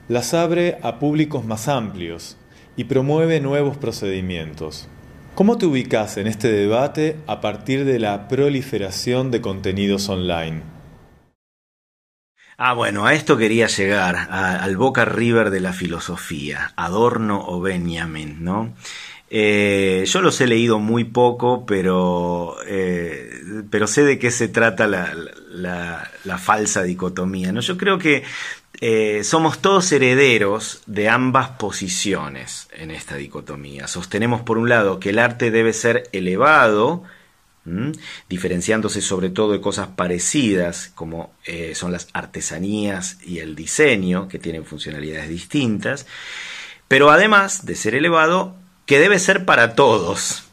las abre a públicos más amplios y promueve nuevos procedimientos. ¿Cómo te ubicas en este debate a partir de la proliferación de contenidos online? Ah, bueno, a esto quería llegar, al Boca River de la filosofía, Adorno o Benjamin, ¿no? Eh, yo los he leído muy poco, pero, eh, pero sé de qué se trata la, la, falsa dicotomía. ¿no? Yo creo que eh, somos todos herederos de ambas posiciones en esta dicotomía. Sostenemos por un lado que el arte debe ser elevado, diferenciándose sobre todo de cosas parecidas como eh, son las artesanías y el diseño, que tienen funcionalidades distintas, pero además de ser elevado, que debe ser para todos,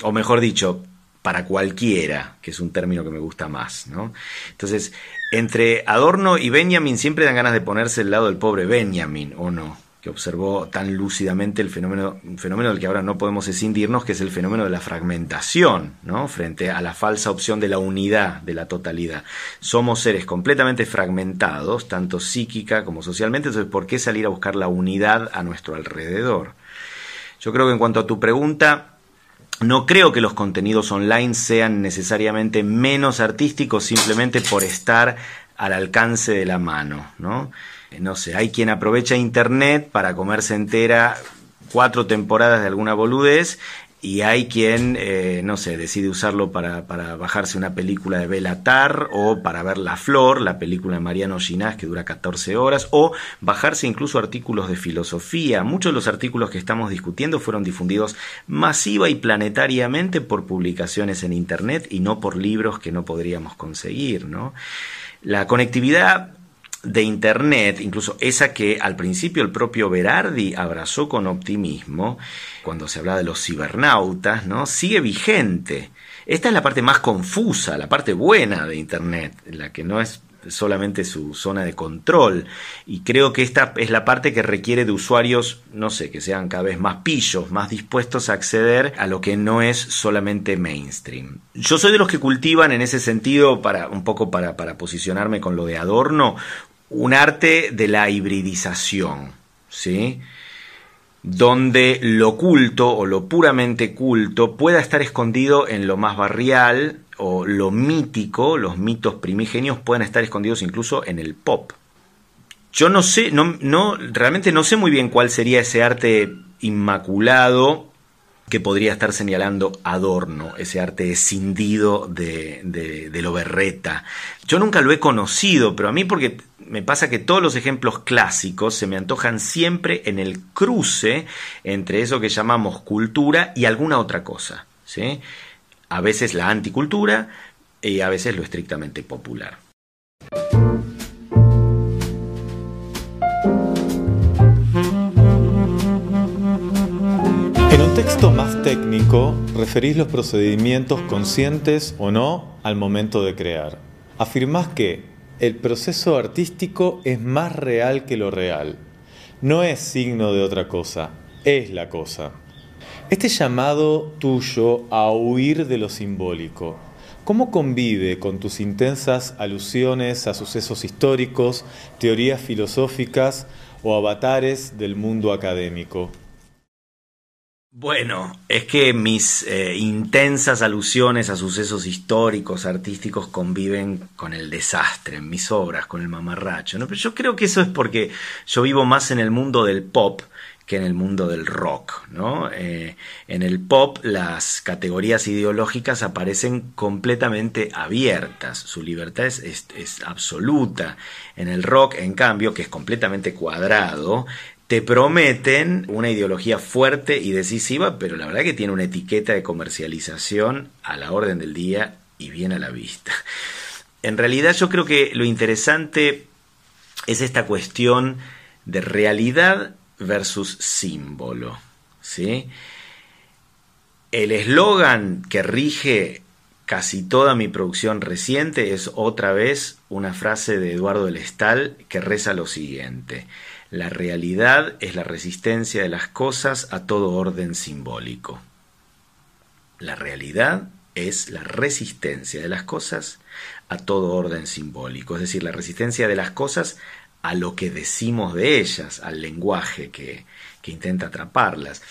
o mejor dicho, para cualquiera, que es un término que me gusta más. ¿no? Entonces, entre Adorno y Benjamin siempre dan ganas de ponerse al lado del pobre Benjamin, ¿o no? que observó tan lúcidamente el fenómeno, fenómeno del que ahora no podemos escindirnos, que es el fenómeno de la fragmentación, ¿no? frente a la falsa opción de la unidad, de la totalidad. Somos seres completamente fragmentados, tanto psíquica como socialmente, entonces ¿por qué salir a buscar la unidad a nuestro alrededor? Yo creo que en cuanto a tu pregunta, no creo que los contenidos online sean necesariamente menos artísticos simplemente por estar al alcance de la mano, ¿no? No sé, hay quien aprovecha internet para comerse entera cuatro temporadas de alguna boludez y hay quien, eh, no sé, decide usarlo para, para, bajarse una película de Belatar o para ver La Flor, la película de Mariano Ginás que dura 14 horas, o bajarse incluso artículos de filosofía. Muchos de los artículos que estamos discutiendo fueron difundidos masiva y planetariamente por publicaciones en Internet y no por libros que no podríamos conseguir, ¿no? La conectividad de Internet, incluso esa que al principio el propio Berardi abrazó con optimismo, cuando se habla de los cibernautas, ¿no? sigue vigente. Esta es la parte más confusa, la parte buena de Internet, la que no es solamente su zona de control. Y creo que esta es la parte que requiere de usuarios, no sé, que sean cada vez más pillos, más dispuestos a acceder a lo que no es solamente mainstream. Yo soy de los que cultivan en ese sentido, para un poco para, para posicionarme con lo de Adorno, un arte de la hibridización, ¿sí? donde lo culto o lo puramente culto pueda estar escondido en lo más barrial o lo mítico, los mitos primigenios puedan estar escondidos incluso en el pop. Yo no sé, no, no, realmente no sé muy bien cuál sería ese arte inmaculado que podría estar señalando Adorno, ese arte escindido de lo berreta. Yo nunca lo he conocido, pero a mí porque me pasa que todos los ejemplos clásicos se me antojan siempre en el cruce entre eso que llamamos cultura y alguna otra cosa. ¿sí? A veces la anticultura y a veces lo estrictamente popular. En un texto más técnico, referís los procedimientos conscientes o no al momento de crear. Afirmás que el proceso artístico es más real que lo real. No es signo de otra cosa, es la cosa. Este llamado tuyo a huir de lo simbólico, ¿cómo convive con tus intensas alusiones a sucesos históricos, teorías filosóficas o avatares del mundo académico? Bueno, es que mis eh, intensas alusiones a sucesos históricos, artísticos, conviven con el desastre en mis obras, con el mamarracho. ¿no? Pero yo creo que eso es porque yo vivo más en el mundo del pop que en el mundo del rock. ¿no? Eh, en el pop las categorías ideológicas aparecen completamente abiertas, su libertad es, es absoluta. En el rock, en cambio, que es completamente cuadrado, te prometen una ideología fuerte y decisiva, pero la verdad que tiene una etiqueta de comercialización a la orden del día y bien a la vista. En realidad yo creo que lo interesante es esta cuestión de realidad versus símbolo. ¿sí? El eslogan que rige casi toda mi producción reciente es otra vez una frase de Eduardo del Estal que reza lo siguiente. La realidad es la resistencia de las cosas a todo orden simbólico. La realidad es la resistencia de las cosas a todo orden simbólico, es decir, la resistencia de las cosas a lo que decimos de ellas, al lenguaje que, que intenta atraparlas.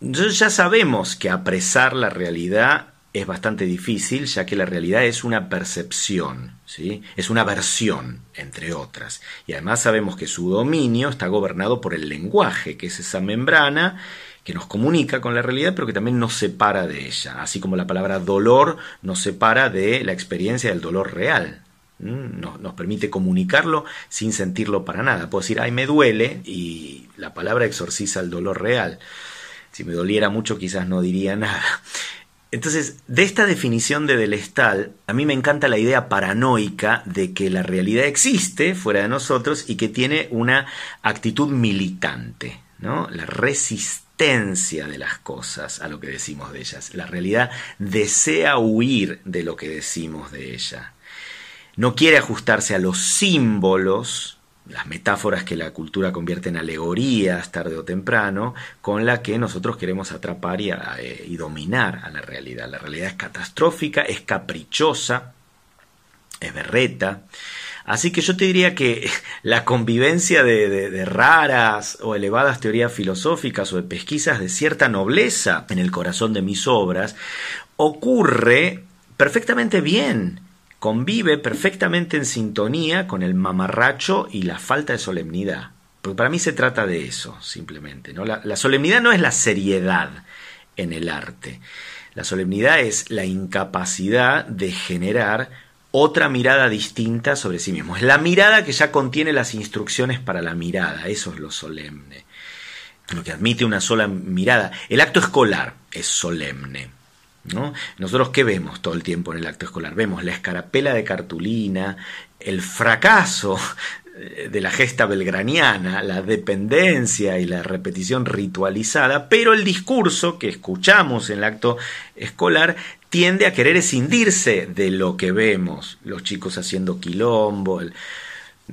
Entonces ya sabemos que apresar la realidad es bastante difícil, ya que la realidad es una percepción, ¿sí? es una versión, entre otras. Y además sabemos que su dominio está gobernado por el lenguaje, que es esa membrana que nos comunica con la realidad, pero que también nos separa de ella, así como la palabra dolor nos separa de la experiencia del dolor real. Nos, nos, permite comunicarlo sin sentirlo para nada. Puedo decir, ay, me duele, y la palabra exorciza el dolor real. Si me doliera mucho, quizás no diría nada. Entonces, de esta definición de Delestal, a mí me encanta la idea paranoica de que la realidad existe fuera de nosotros y que tiene una actitud militante, ¿no? La resistencia de las cosas a lo que decimos de ellas. La realidad desea huir de lo que decimos de ella. No quiere ajustarse a los símbolos las metáforas que la cultura convierte en alegorías tarde o temprano, con la que nosotros queremos atrapar y, eh, y, dominar a la realidad. La realidad es catastrófica, es caprichosa, es berreta. Así que yo te diría que la convivencia de, de raras o elevadas teorías filosóficas o de pesquisas de cierta nobleza en el corazón de mis obras ocurre perfectamente bien convive perfectamente en sintonía con el mamarracho y la falta de solemnidad. Porque para mí se trata de eso, simplemente. ¿no? La, la solemnidad no es la seriedad en el arte. La solemnidad es la incapacidad de generar otra mirada distinta sobre sí mismo. Es la mirada que ya contiene las instrucciones para la mirada. Eso es lo solemne. Lo que admite una sola mirada. El acto escolar es solemne. ¿No? Nosotros qué vemos todo el tiempo en el acto escolar? Vemos la escarapela de cartulina, el fracaso de la gesta belgraniana, la dependencia y la repetición ritualizada, pero el discurso que escuchamos en el acto escolar tiende a querer escindirse de lo que vemos. Los chicos haciendo quilombo,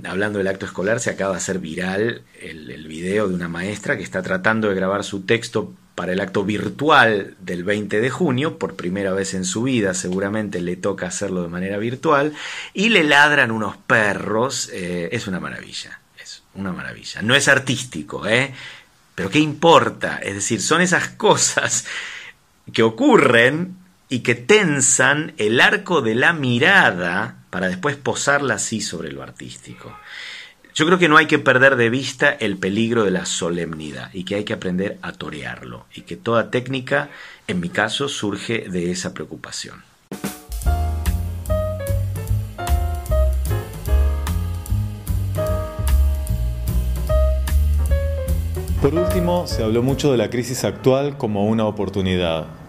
hablando del acto escolar, se acaba de hacer viral el, el, video de una maestra que está tratando de grabar su texto para el acto virtual del 20 de junio, por primera vez en su vida seguramente le toca hacerlo de manera virtual, y le ladran unos perros, eh, es una maravilla, es una maravilla. No es artístico, ¿eh? Pero ¿qué importa? Es decir, son esas cosas que ocurren y que tensan el arco de la mirada para después posarla así sobre lo artístico. Yo creo que no hay que perder de vista el peligro de la solemnidad y que hay que aprender a torearlo y que toda técnica, en mi caso, surge de esa preocupación. Por último, se habló mucho de la crisis actual como una oportunidad.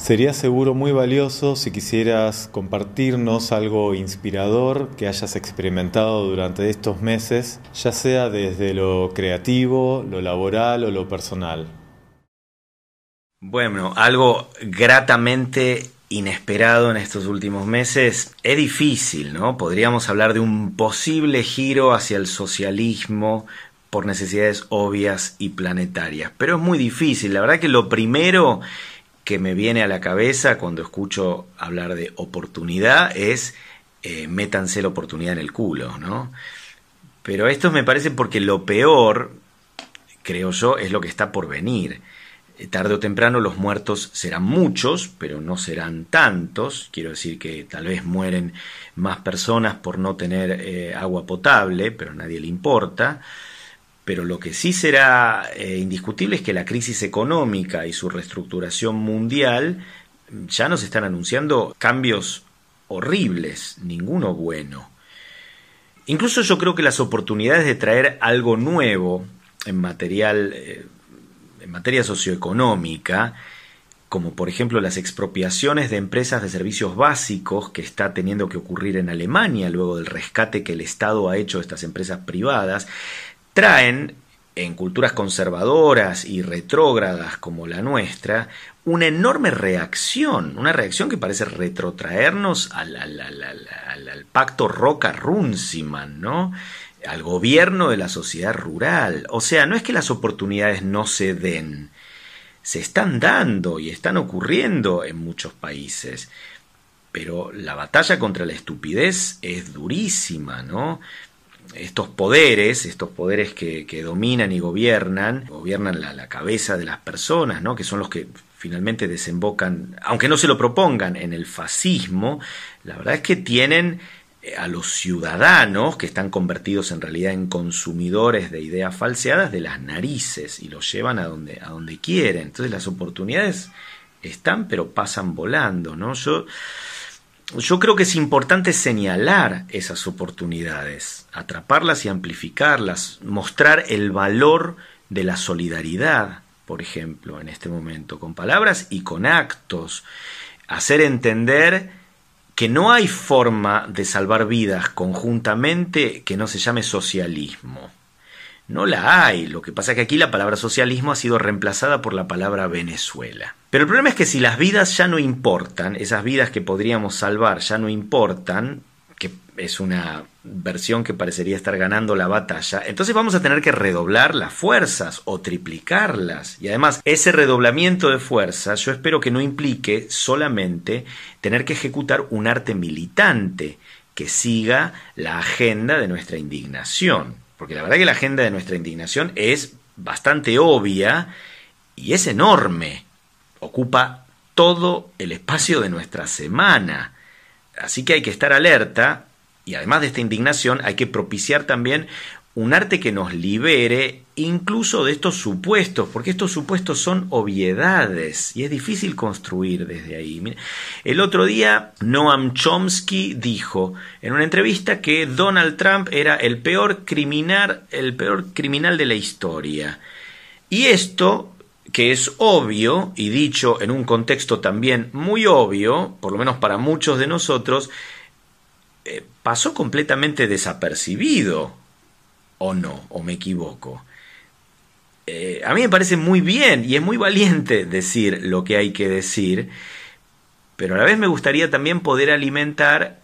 Sería seguro muy valioso si quisieras compartirnos algo inspirador que hayas experimentado durante estos meses, ya sea desde lo creativo, lo laboral o lo personal. Bueno, algo gratamente inesperado en estos últimos meses. Es difícil, ¿no? Podríamos hablar de un posible giro hacia el socialismo por necesidades obvias y planetarias, pero es muy difícil. La verdad que lo primero que me viene a la cabeza cuando escucho hablar de oportunidad es eh, métanse la oportunidad en el culo, ¿no? Pero esto me parece porque lo peor, creo yo, es lo que está por venir. Eh, tarde o temprano los muertos serán muchos, pero no serán tantos. Quiero decir que tal vez mueren más personas por no tener eh, agua potable, pero a nadie le importa. Pero lo que sí será eh, indiscutible es que la crisis económica y su reestructuración mundial ya nos están anunciando cambios horribles, ninguno bueno. Incluso yo creo que las oportunidades de traer algo nuevo en material, eh, en materia socioeconómica, como por ejemplo las expropiaciones de empresas de servicios básicos que está teniendo que ocurrir en Alemania luego del rescate que el Estado ha hecho de estas empresas privadas, traen en culturas conservadoras y retrógradas como la nuestra, una enorme reacción, una reacción que parece retrotraernos al, pacto Roca-Runciman, ¿no? al gobierno de la sociedad rural. O sea, no es que las oportunidades no se den, se están dando y están ocurriendo en muchos países. Pero la batalla contra la estupidez es durísima, ¿no? Estos poderes, estos poderes que, dominan y gobiernan, gobiernan la, cabeza de las personas, ¿no? que son los que finalmente desembocan, aunque no se lo propongan, en el fascismo, la verdad es que tienen eh, a los ciudadanos que están convertidos en realidad en consumidores de ideas falseadas de las narices y los llevan a donde, a donde quieren. Entonces las oportunidades están pero pasan volando, ¿no? Yo yo creo que es importante señalar esas oportunidades, atraparlas y amplificarlas, mostrar el valor de la solidaridad, por ejemplo, en este momento, con palabras y con actos, hacer entender que no hay forma de salvar vidas conjuntamente que no se llame socialismo. No la hay. Lo que pasa es que aquí la palabra socialismo ha sido reemplazada por la palabra Venezuela. Pero el problema es que si las vidas ya no importan, esas vidas que podríamos salvar ya no importan, que es una versión que parecería estar ganando la batalla, entonces vamos a tener que redoblar las fuerzas o triplicarlas. Y además, ese redoblamiento de fuerzas yo espero que no implique solamente tener que ejecutar un arte militante que siga la agenda de nuestra indignación. Porque la verdad que la agenda de nuestra indignación es bastante obvia y es enorme. Ocupa todo el espacio de nuestra semana. Así que hay que estar alerta y además de esta indignación hay que propiciar también un arte que nos libere incluso de estos supuestos, porque estos supuestos son obviedades y es difícil construir desde ahí. El otro día Noam Chomsky dijo en una entrevista que Donald Trump era el peor criminal, el peor criminal de la historia. Y esto que es obvio y dicho en un contexto también muy obvio, por lo menos para muchos de nosotros, eh, pasó completamente desapercibido o no, o me equivoco. Eh, a mí me parece muy bien y es muy valiente decir lo que hay que decir, pero a la vez me gustaría también poder alimentar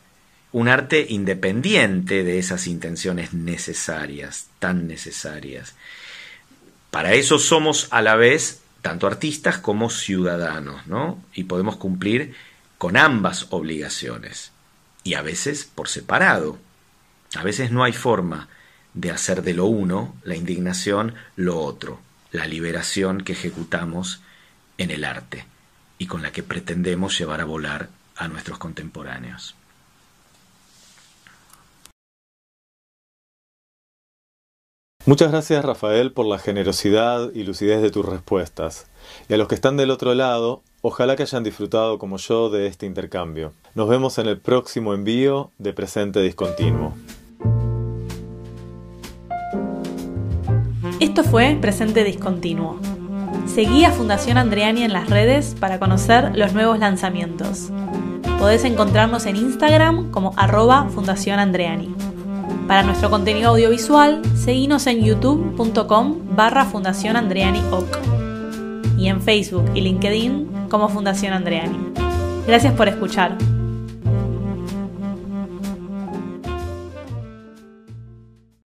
un arte independiente de esas intenciones necesarias, tan necesarias. Para eso somos a la vez tanto artistas como ciudadanos, ¿no? Y podemos cumplir con ambas obligaciones, y a veces por separado. A veces no hay forma de hacer de lo uno la indignación lo otro, la liberación que ejecutamos en el arte y con la que pretendemos llevar a volar a nuestros contemporáneos. Muchas gracias Rafael por la generosidad y lucidez de tus respuestas. Y a los que están del otro lado, ojalá que hayan disfrutado como yo de este intercambio. Nos vemos en el próximo envío de Presente Discontinuo. Esto fue Presente Discontinuo. Seguí a Fundación Andreani en las redes para conocer los nuevos lanzamientos. Podés encontrarnos en Instagram como arroba Fundación Andreani. Para nuestro contenido audiovisual, seguinos en youtube.com barra Fundación Andreani y en Facebook y LinkedIn como Fundación Andreani. Gracias por escuchar.